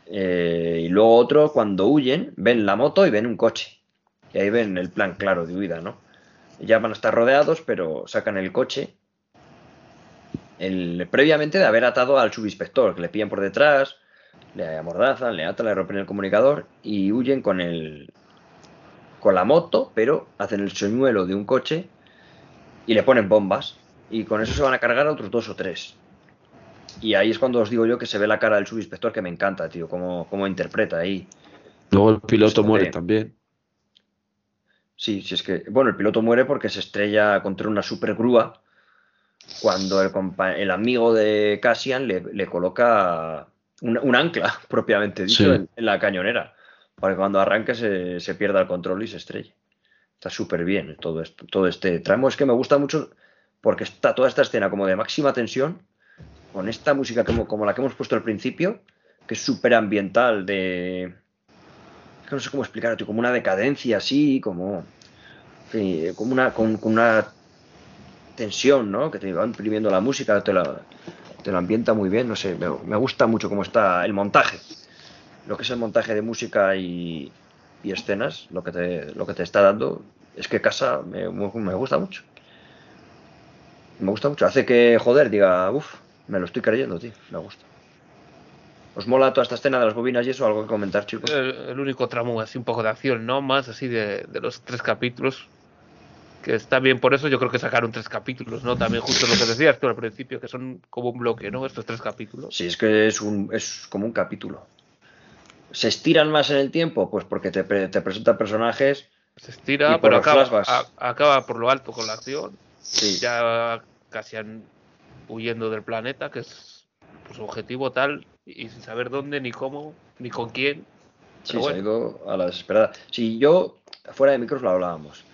eh, y luego otro, cuando huyen, ven la moto y ven un coche. Y ahí ven el plan claro de huida, ¿no? Ya van a estar rodeados, pero sacan el coche. El, previamente de haber atado al subinspector, que le pillan por detrás, le amordazan, le atan, le rompen el comunicador y huyen con el con la moto, pero hacen el soñuelo de un coche y le ponen bombas. Y con eso se van a cargar a otros dos o tres. Y ahí es cuando os digo yo que se ve la cara del subinspector que me encanta, tío, cómo, cómo interpreta ahí. Luego el piloto muere también. Sí, sí, es que, bueno, el piloto muere porque se estrella contra una super grúa cuando el, el amigo de Cassian le, coloca un, ancla, propiamente dicho, en, la cañonera, para que cuando arranque se, se pierda el control y se estrelle. Está súper bien todo, esto, todo este tramo. Es que me gusta mucho porque está toda esta escena como de máxima tensión con esta música como, como la que hemos puesto al principio, que es súper ambiental, de... no sé cómo explicar, como una decadencia así, como, como una, con, una tensión, ¿no? Que te va imprimiendo la música, te, la, te lo ambienta muy bien, no sé, me, gusta mucho cómo está el montaje, lo que es el montaje de música y, y escenas, lo que, te, lo que te está dando, es que Casa me, me gusta mucho. Me gusta mucho, hace que, joder, diga, uff, me lo estoy creyendo, tío. Me gusta. ¿Os mola toda esta escena de las bobinas y eso? ¿Algo que comentar, chicos? El, único tramo así un poco de acción, ¿no? Más así de, los tres capítulos. Que está bien, por eso yo creo que sacaron tres capítulos, ¿no? También justo lo que decías tú al principio, que son como un bloque, ¿no? Estos tres capítulos. Sí, es que es, un, es como un capítulo. ¿Se estiran más en el tiempo? Pues porque te, te presentan personajes. Se estira, pero acaba, acaba por lo alto con la acción. Sí. Ya Cassian huyendo del planeta, que es pues, su objetivo tal, y sin saber dónde, ni cómo, ni con quién. Sí, se ha ido a la desesperada. Si yo, fuera de micros lo hablábamos.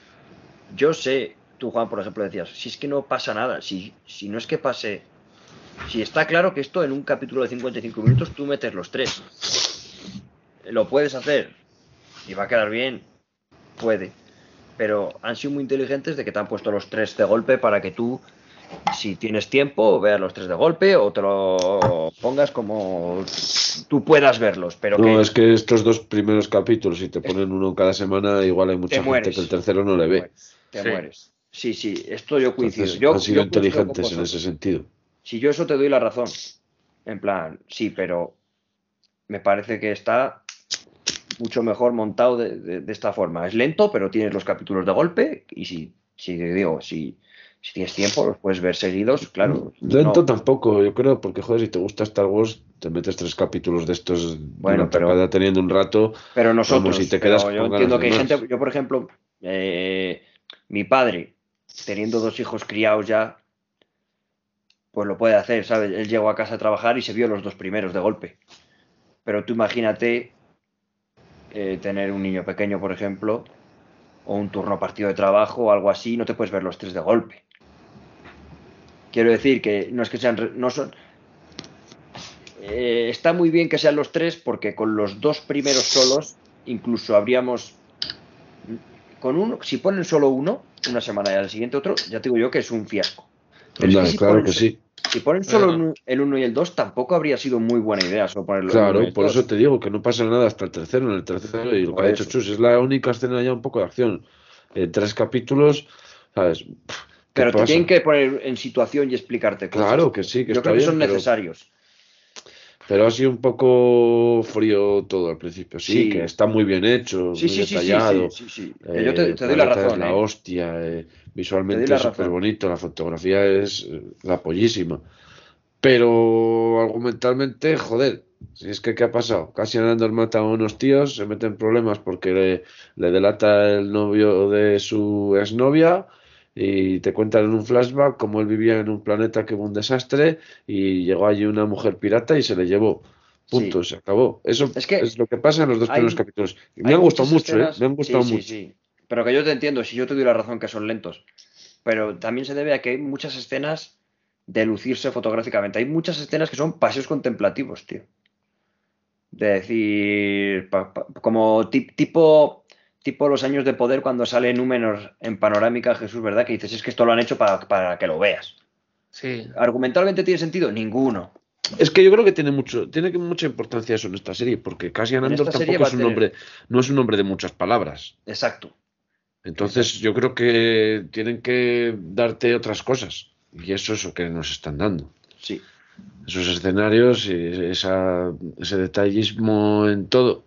Yo sé, tú Juan, por ejemplo, decías, si es que no pasa nada, si, si no es que pase, si está claro que esto en un capítulo de 55 minutos tú metes los tres, lo puedes hacer y va a quedar bien, puede. Pero han sido muy inteligentes de que te han puesto los tres de golpe para que tú, si tienes tiempo, veas los tres de golpe o te lo pongas como tú puedas verlos. Pero no, es que estos dos primeros capítulos, si te ponen uno cada semana, igual hay mucha gente que el tercero no le ve. te mueres. Sí, sí, esto yo coincido. yo, han sido inteligentes en ese sentido. Si yo eso te doy la razón, en plan, sí, pero me parece que está mucho mejor montado de, esta forma. Es lento, pero tienes los capítulos de golpe y si, si digo, si, si tienes tiempo, los puedes ver seguidos, claro. Lento tampoco, yo creo, porque joder, si te gusta Star Wars, te metes tres capítulos de estos bueno, pero teniendo un rato. Pero nosotros, si te quedas yo entiendo que hay gente, yo por ejemplo, eh, mi padre, teniendo dos hijos criados ya, pues lo puede hacer, ¿sabes? Él llegó a casa a trabajar y se vio los dos primeros de golpe. Pero tú imagínate eh, tener un niño pequeño, por ejemplo, o un turno partido de trabajo o algo así, no te puedes ver los tres de golpe. Quiero decir que no es que sean, no son, eh, está muy bien que sean los tres porque con los dos primeros solos incluso habríamos, con uno, si ponen solo uno, una semana y al siguiente otro, ya te digo yo que es un fiasco. claro que sí. Si ponen solo el 1 y el 2, tampoco habría sido muy buena idea solo ponerlo Claro, por eso te digo que no pasa nada hasta el tercero. En el tercero, y lo que ha hecho Chus, es la única escena ya un poco de acción. En tres capítulos, ¿sabes? Pero te tienen que poner en situación y explicarte cosas. Claro que sí, que Yo creo que son necesarios. Pero ha sido un poco frío todo al principio. Sí, que está muy bien hecho, muy detallado. Sí, sí, eh, Yo te, doy la razón. La eh. hostia, eh, visualmente es súper bonito, la fotografía es la pollísima. Pero argumentalmente, joder, si es que ¿qué ha pasado? Casi Andor mata a unos tíos, se meten problemas porque le, le delata el novio de su exnovia y te cuentan en un flashback cómo él vivía en un planeta que hubo un desastre y llegó allí una mujer pirata y se le llevó. Punto, se acabó. Eso es, lo que pasa en los dos primeros capítulos. Y me han gustado mucho, ¿eh? Me han gustado mucho. Sí, Pero que yo te entiendo, si yo te doy la razón que son lentos. Pero también se debe a que hay muchas escenas de lucirse fotográficamente. Hay muchas escenas que son paseos contemplativos, tío. De decir, como tipo tipo los años de poder cuando sale Númenor en panorámica Jesús, ¿verdad? Que dices, es que esto lo han hecho para, que lo veas. Sí. ¿Argumentalmente tiene sentido? Ninguno. Es que yo creo que tiene mucho, tiene mucha importancia eso en esta serie, porque Cassian Andor tampoco es un nombre, no es un nombre de muchas palabras. Exacto. Entonces yo creo que tienen que darte otras cosas. Y eso es lo que nos están dando. Sí. Esos escenarios y ese detallismo en todo.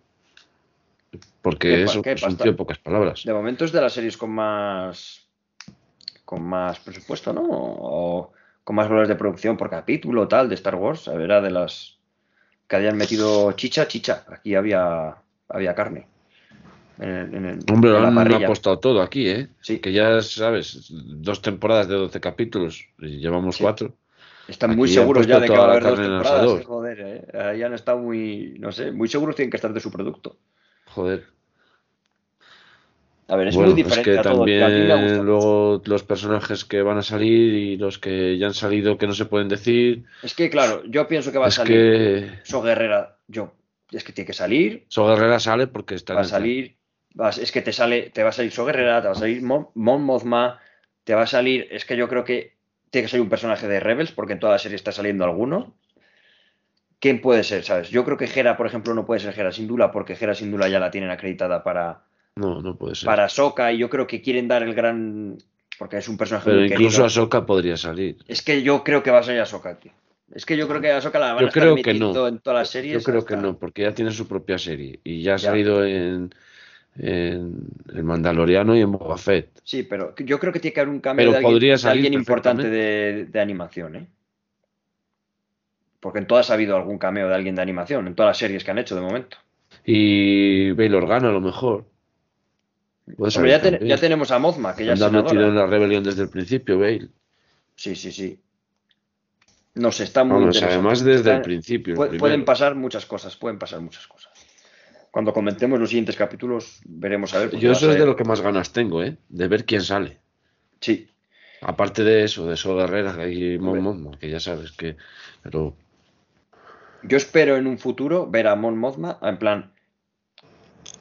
Porque eso son pocas palabras. De momento es de las series con más con más presupuesto, ¿no? O con más valores de producción por capítulo, tal, de Star Wars. Era de las que habían metido chicha, chicha. Aquí había, había carne. Hombre, lo han apostado todo aquí, ¿eh? Sí. Que ya sabes, dos temporadas de 12 capítulos y llevamos cuatro. Están muy seguros ya de que va a haber dos temporadas. Joder, ¿eh? Ya han estado muy, no sé, muy seguros tienen que estar de su producto. Joder. A ver, es muy diferente. Es que también luego los personajes que van a salir y los que ya han salido que no se pueden decir. Es que, claro, yo pienso que va a salir. Que... So Guerrera, yo. Es que tiene que salir. So Guerrera sale porque está. Va a salir. es que te sale, te va a salir So Guerrera, te va a salir Mon, Mothma, te va a salir. Es que yo creo que tiene que salir un personaje de Rebels, porque en toda la serie está saliendo alguno. ¿Quién puede ser, sabes? Yo creo que Hera, por ejemplo, no puede ser Hera Sindula, porque Hera Sindula ya la tienen acreditada para. No, no puede ser. Para Soka, y yo creo que quieren dar el gran. Porque es un personaje Pero incluso Ahsoka podría salir. Es que yo creo que va a salir Ahsoka, tío. Es que yo creo que Ahsoka la van yo a creo que no. en todas las series. Yo creo que no, porque ya tiene su propia serie. Y ya ha salido en, en El Mandaloriano y en Boba Fett. Sí, pero yo creo que tiene que haber un cambio de alguien, de alguien importante de, de animación, ¿eh? Porque en todas ha habido algún cameo de alguien de animación, en todas las series que han hecho de momento. Y Bail Organa a lo mejor. ya, ya, tenemos a Mozma, que ya se ha metido en la rebelión desde el principio, Bale. Sí, sí, sí. No sé, está muy Vamos, además desde Está- el principio. el pueden pasar muchas cosas, pueden pasar muchas cosas. Cuando comentemos los siguientes capítulos, veremos a ver. Yo eso es de lo que más ganas tengo, ¿eh? De ver quién sale. Sí, Aparte de eso, de Sol Guerrera y. Mothma, que ya sabes que. Pero Yo espero en un futuro ver a Mon Mothma en plan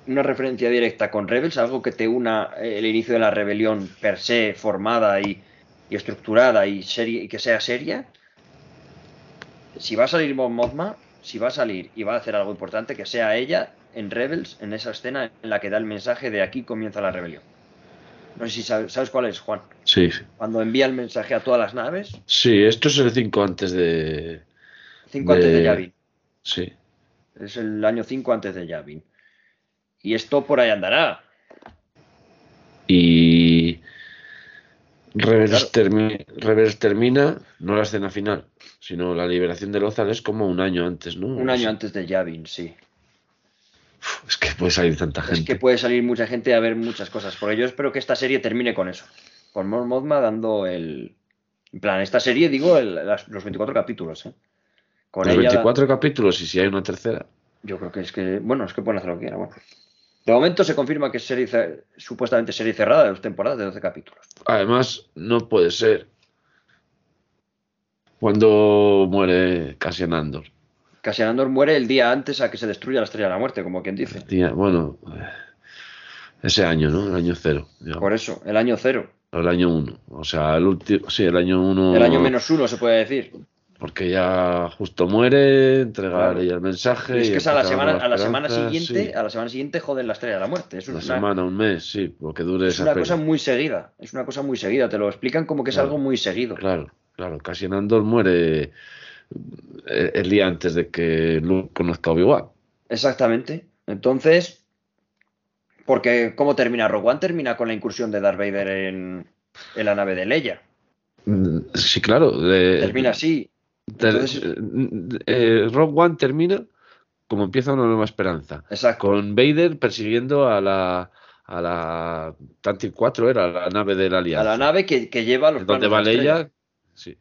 una referencia directa con Rebels, algo que te una eh, el inicio de la rebelión per se formada y, y estructurada y, seria, y que sea seria. Si va a salir Mon Mothma, si va a salir y va a hacer algo importante, que sea ella en Rebels, en esa escena en la que da el mensaje de aquí comienza la rebelión. No sé si sabes, ¿sabes cuál es, Juan. sí. Cuando envía el mensaje a todas las naves, Sí, esto es el 5 antes de. Cinco antes de Yavin. Sí. Es el año 5 antes de Yavin. Y esto por ahí andará. Y. Rebels, Claro. termi- Rebels termina, no la escena final, sino la liberación de Lothal es como un año antes, ¿no? Un año antes de Yavin, sí. Uf, Es que puede salir tanta gente. Es que puede salir mucha gente a ver muchas cosas. Porque yo espero que esta serie termine con eso. Con Mon Mothma dando el. En plan, esta serie, digo, el- los 24 capítulos, ¿eh? Con Los ella. 24 capítulos y si hay una tercera. Yo creo que es que. Bueno, es que pueden hacer lo que quieran. Bueno. De momento se confirma que es serie, supuestamente serie cerrada de dos temporadas de 12 capítulos. Además, no puede ser. Cuando muere Cassian Andor. Cassian Andor muere el día antes a que se destruya la estrella de la muerte, como quien dice. Bueno, ese año, ¿no? El año cero. digamos. Por eso, el año cero. El año uno. O sea, el último. Sí, el año uno. El año menos uno, se puede decir. Porque ya justo muere, entregar Claro. ella el mensaje. Y es y que es a la semana, nueva a la semana esperanza, siguiente, sí. a la semana siguiente joden la estrella de la muerte. Es Una una, semana, un mes, sí, lo que dure es esa una cosa muy seguida. Es una cosa muy seguida. Te lo explican como que es Claro. algo muy seguido. Claro, claro. Cassian Andor muere eh, el día antes de que Luke conozca a Obi-Wan. Exactamente. Entonces, porque ¿cómo termina Rogue One? Termina con la incursión de Darth Vader en, en la nave de Leia. Mm, Sí, claro. de- Termina así. Entonces- eh, Rogue One termina como empieza una nueva esperanza. Exacto. Con Vader persiguiendo a la a la Tantive 4 era la nave de la A Alianza. la nave que, que lleva los donde va. Leia. Sí.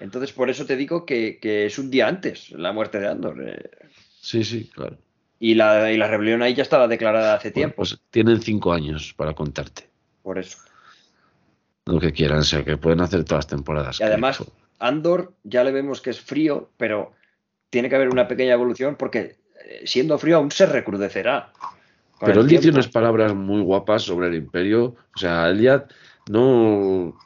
Entonces, por eso te digo que, que es un día antes la muerte de Andor. eh. sí, sí, claro. Y la, y la rebelión ahí ya estaba declarada hace Bueno, tiempo. pues tienen cinco años para contarte Por eso. lo que quieran, o sea que pueden hacer todas las temporadas. Y además, Andor ya le vemos que es frío, pero tiene que haber una pequeña evolución porque eh, siendo frío aún se recrudecerá. Pero él dice unas palabras muy guapas sobre el imperio. O sea, él ya no,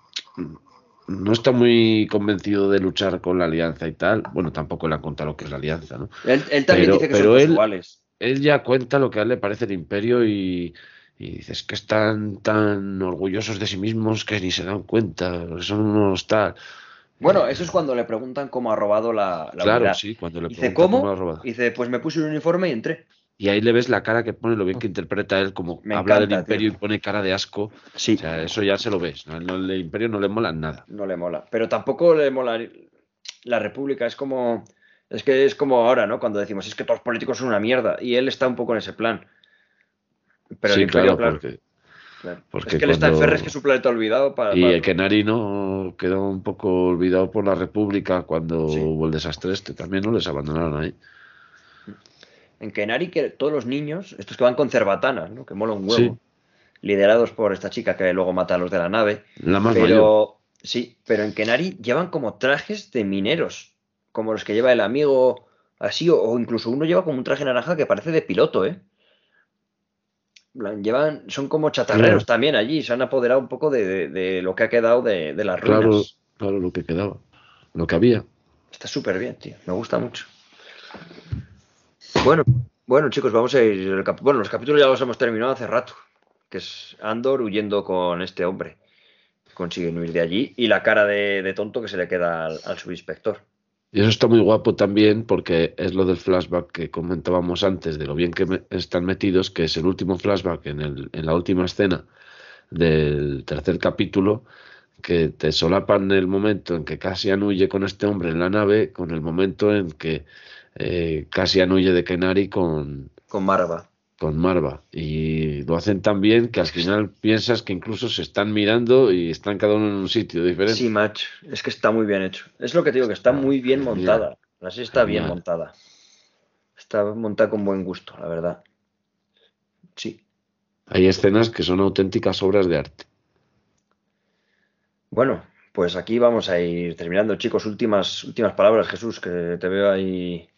no está muy convencido de luchar con la alianza y tal. Bueno, tampoco le han contado lo que es la alianza, ¿no? Él, él también pero- dice que pero son él- iguales. Él ya cuenta lo que a él le parece el imperio y, y dices que están tan orgullosos de sí mismos que ni se dan cuenta, que son unos tal. Bueno, eso es cuando le preguntan cómo ha robado la, la claro, unidad. sí, cuando le Dice, preguntan ¿cómo? cómo ha robado. Dice, pues me puse un uniforme y entré. Y ahí le ves la cara que pone, lo bien que interpreta él, como Me habla del imperio tío. y pone cara de asco. Sí. O sea, eso ya se lo ves. ¿no? El, el imperio no le mola nada. No le mola. Pero tampoco le mola la república. Es como. Es que es como ahora, ¿no? Cuando decimos, es que todos los políticos son una mierda. Y él está un poco en ese plan. Pero sí, el imperio, claro, claro, porque. Claro. porque es que él está en cuando- Ferres, que es su planeta olvidado para. Y para- el Kenari no quedó un poco olvidado por la República cuando Sí. hubo el desastre este. También no les abandonaron ahí. En Kenari, que todos los niños, estos que van con cerbatanas, ¿no? Que mola un huevo. Sí. Liderados por esta chica que luego mata a los de la nave. La más mayor. Pero sí, pero en Kenari llevan como trajes de mineros, como los que lleva el amigo así, o, o incluso uno lleva como un traje naranja que parece de piloto, ¿eh? Llevan, son como chatarreros Claro. también allí, se han apoderado un poco de, de- de lo que ha quedado de, de las ruinas. Claro, claro, lo que quedaba. Lo que había. Está súper bien, tío, me gusta mucho. Bueno, bueno chicos, vamos a ir. Bueno, los capítulos ya los hemos terminado hace rato, que es Andor huyendo con este hombre. Consiguen huir de allí y la cara de, de tonto que se le queda al, al subinspector. Y eso está muy guapo también porque es lo del flashback que comentábamos antes, de lo bien que me- están metidos, que es el último flashback en, el, en la última escena del tercer capítulo, que te solapan el momento en que Cassian huye con este hombre en la nave, con el momento en que eh, Cassian huye de Kenari con, Con Marva. Con Marva. Y lo hacen tan bien que al final piensas que incluso se están mirando y están cada uno en un sitio diferente. Sí, match. Es que está muy bien hecho. Es lo que te digo, que está muy bien montada. La serie está bien montada. Está montada con buen gusto, la verdad. Sí. Hay escenas que son auténticas obras de arte. Bueno, pues aquí vamos a ir terminando, chicos. Últimas, últimas palabras, Jesús, que te veo ahí.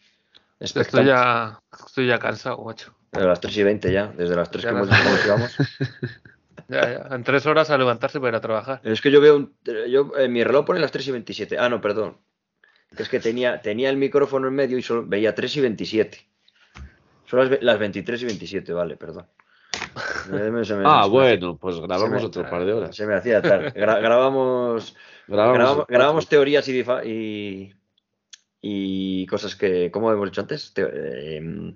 Estoy ya, estoy ya cansado, macho. De las 3 y 20 ya, desde las 3 Ya que las- hemos dicho íbamos. Ya, ya. En tres horas a levantarse para ir a trabajar. Es que yo veo, un, yo, en mi reloj pone las 3 y 27. Ah, no, perdón. Es que tenía, tenía el micrófono en medio y solo veía 3 y 27. Son las, las 23 y 27, vale, perdón. Me- se me- Ah, me- bueno, pues grabamos me- otro par de horas. Se me hacía tal. Gra- grabamos, Grabamos, grabamos, grabamos teorías y, y, y cosas que, como hemos dicho antes, Te- eh,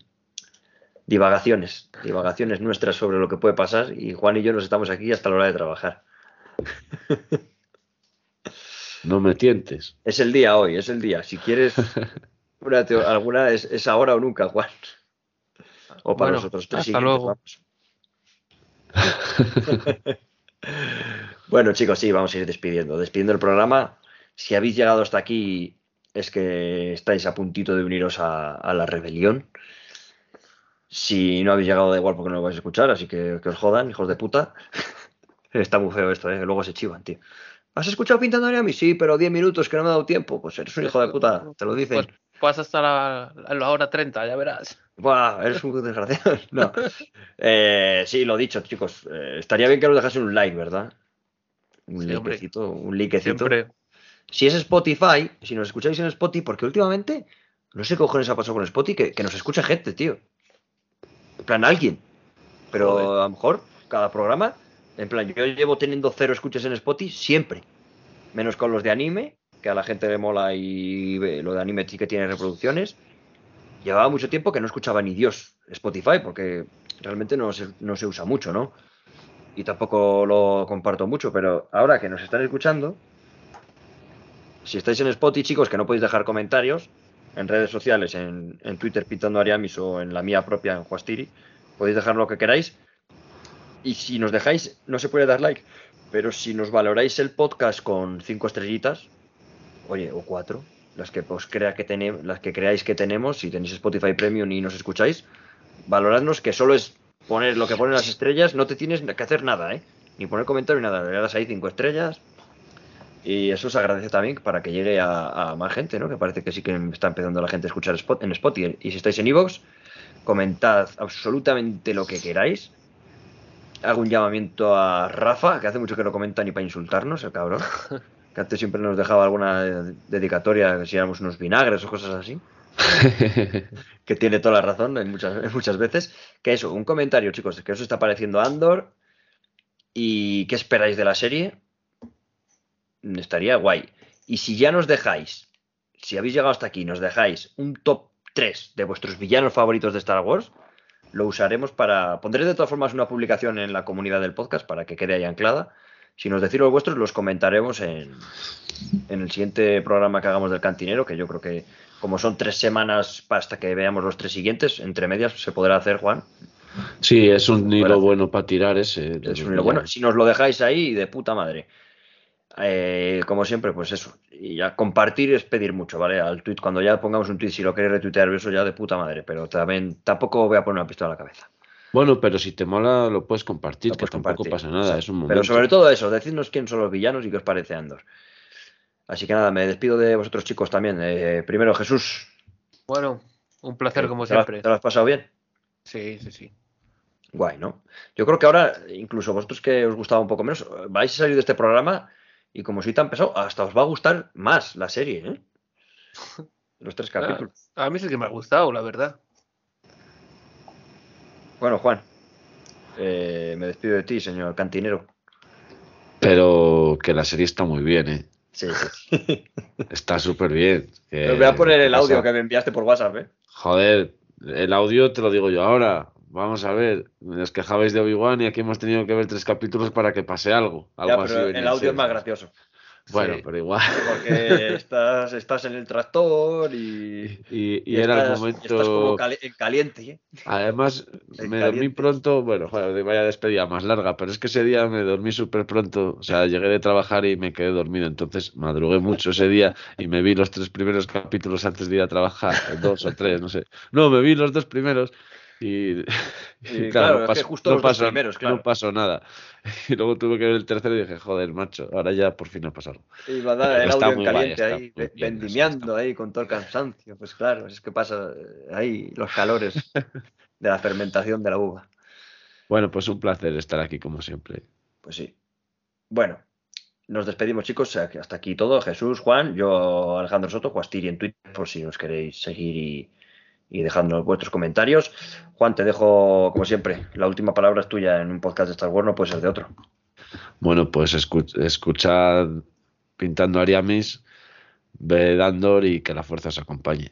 divagaciones. Divagaciones nuestras sobre lo que puede pasar y Juan y yo nos estamos aquí hasta la hora de trabajar. No me tientes. Es el día hoy, es el día. Si quieres una teo- alguna, es, es ahora o nunca, Juan. O para Bueno, nosotros tres hasta luego. vamos. bueno, chicos, sí, vamos a ir despidiendo. Despidiendo el programa. Si habéis llegado hasta aquí, es que estáis a puntito de uniros a, a la rebelión. Si no habéis llegado, da igual porque no lo vais a escuchar, así que que os jodan, hijos de puta. Está muy feo esto, ¿eh? Luego se chivan, tío. ¿Has escuchado Pintando a mí? Sí, pero 10 minutos que no me ha dado tiempo. Pues eres un hijo de puta, te lo dicen. Pues pasa hasta la, la hora 30, ya verás. Buah, eres un desgraciado. No. Eh, sí, lo dicho, chicos. eh, estaría bien que nos dejasen un like, ¿verdad? Un Sí, hombre. likecito, un likecito. Siempre. Si es Spotify, si nos escucháis en Spotify, porque últimamente, no sé qué cojones ha pasado con Spotify, que, que nos escucha gente, tío. En plan, alguien. Pero Joder. a lo mejor, cada programa, en plan, yo llevo teniendo cero escuchas en Spotify siempre. Menos con los de anime, que a la gente le mola y ve, lo de anime sí que tiene reproducciones. Llevaba mucho tiempo que no escuchaba ni Dios Spotify, porque realmente no se, no se usa mucho, ¿no? Y tampoco lo comparto mucho, pero ahora que nos están escuchando, si estáis en Spotify, chicos, que no podéis dejar comentarios en redes sociales, en, en Twitter Pitando Ariamis o en la mía propia en Juastiri, podéis dejar lo que queráis. Y si nos dejáis, no se puede dar like, pero si nos valoráis el podcast con cinco estrellitas, oye, o cuatro, las que que las que creáis que tenemos, si tenéis Spotify Premium y nos escucháis, valoradnos que solo es poner lo que ponen las estrellas, no te tienes que hacer nada, ¿eh? Ni poner comentario ni nada, le das ahí cinco estrellas, y eso se agradece también para que llegue a, a más gente, ¿no? Que parece que sí que está empezando la gente a escuchar Spot, en Spotify. Y si estáis en Evox, comentad absolutamente lo que queráis. Hago un llamamiento a Rafa, que hace mucho que no comenta ni para insultarnos, el cabrón. Que antes siempre nos dejaba alguna dedicatoria, si éramos unos vinagres o cosas así. Que tiene toda la razón en muchas, en muchas veces. Que eso, un comentario, chicos, que os está pareciendo Andor. ¿Y qué esperáis de la serie? Estaría guay. Y si ya nos dejáis, si habéis llegado hasta aquí, nos dejáis un top 3 de vuestros villanos favoritos de Star Wars, lo usaremos para. Pondré de todas formas una publicación en la comunidad del podcast para que quede ahí anclada. Si nos decís los vuestros, los comentaremos en, en el siguiente programa que hagamos del cantinero, que yo creo que, como son tres semanas hasta que veamos los tres siguientes, entre medias se podrá hacer, Juan. Sí, es un hilo Bueno. para tirar ese. Es un hilo bueno. Si nos lo dejáis ahí, de puta madre. Eh, como siempre, pues eso. Y ya compartir es pedir mucho, ¿vale? Al tweet, cuando ya pongamos un tweet, si lo queréis retuitear, eso ya de puta madre. Pero también tampoco voy a poner una pistola a la cabeza. Bueno, pero si te mola, lo puedes compartir, Lo que puedes tampoco compartir, pasa nada, exacto. es un momento. Pero sobre todo eso, decidnos quién son los villanos y qué os parece Andor. Así que nada, me despido de vosotros chicos también. Eh, primero, Jesús. Bueno, un placer como ¿te lo has- siempre. ¿Te lo has pasado bien? Sí, sí, sí. Guay, ¿no? Yo creo que ahora, incluso vosotros que os gustaba un poco menos, vais a salir de este programa y como soy tan pesado, hasta os va a gustar más la serie, ¿eh? Los tres capítulos. Ah, a mí sí que me ha gustado, la verdad. Bueno, Juan, eh, me despido de ti, señor cantinero. Pero que la serie está muy bien, ¿eh? Sí, sí. Está súper bien. que- Os voy a poner el audio que me enviaste por WhatsApp, ¿eh? Joder, el audio te lo digo yo ahora. Vamos a ver, os quejabais de Obi-Wan y aquí hemos tenido que ver tres capítulos para que pase algo. algo Ya, así pero venía el audio es más gracioso. Bueno, pero igual. Porque estás, estás en el tractor y. Y, era el momento. Estás como en caliente. ¿eh? Además, me dormí pronto. Bueno, joder, vaya despedida más larga, pero es que ese día me dormí súper pronto. O sea, llegué de trabajar y me quedé dormido. Entonces madrugué mucho ese día y me vi los tres primeros capítulos antes de ir a trabajar. Dos o tres, no sé. No, me vi los dos primeros y, claro, no, pasó, no, pasó, nada. Y luego tuve que ver el tercero y dije, joder, macho, ahora ya por fin ha pasado. Y va a dar el audio en caliente ahí, vendimiando ahí con todo el cansancio. Pues claro, es que pasa eh, ahí los calores de la fermentación de la uva. Bueno, pues un placer estar aquí como siempre. Pues sí. Bueno, nos despedimos, chicos. Hasta aquí todo. Jesús, Juan, yo, Alejandro Soto, Cuastiri en Twitter, por si nos queréis seguir y, y dejadnos vuestros comentarios. Juan, te dejo, como siempre, la última palabra es tuya en un podcast de Star Wars, no puede ser de otro. Bueno, pues escuchad Pintando Ariamis, ve Dandor y que la fuerza os acompañe.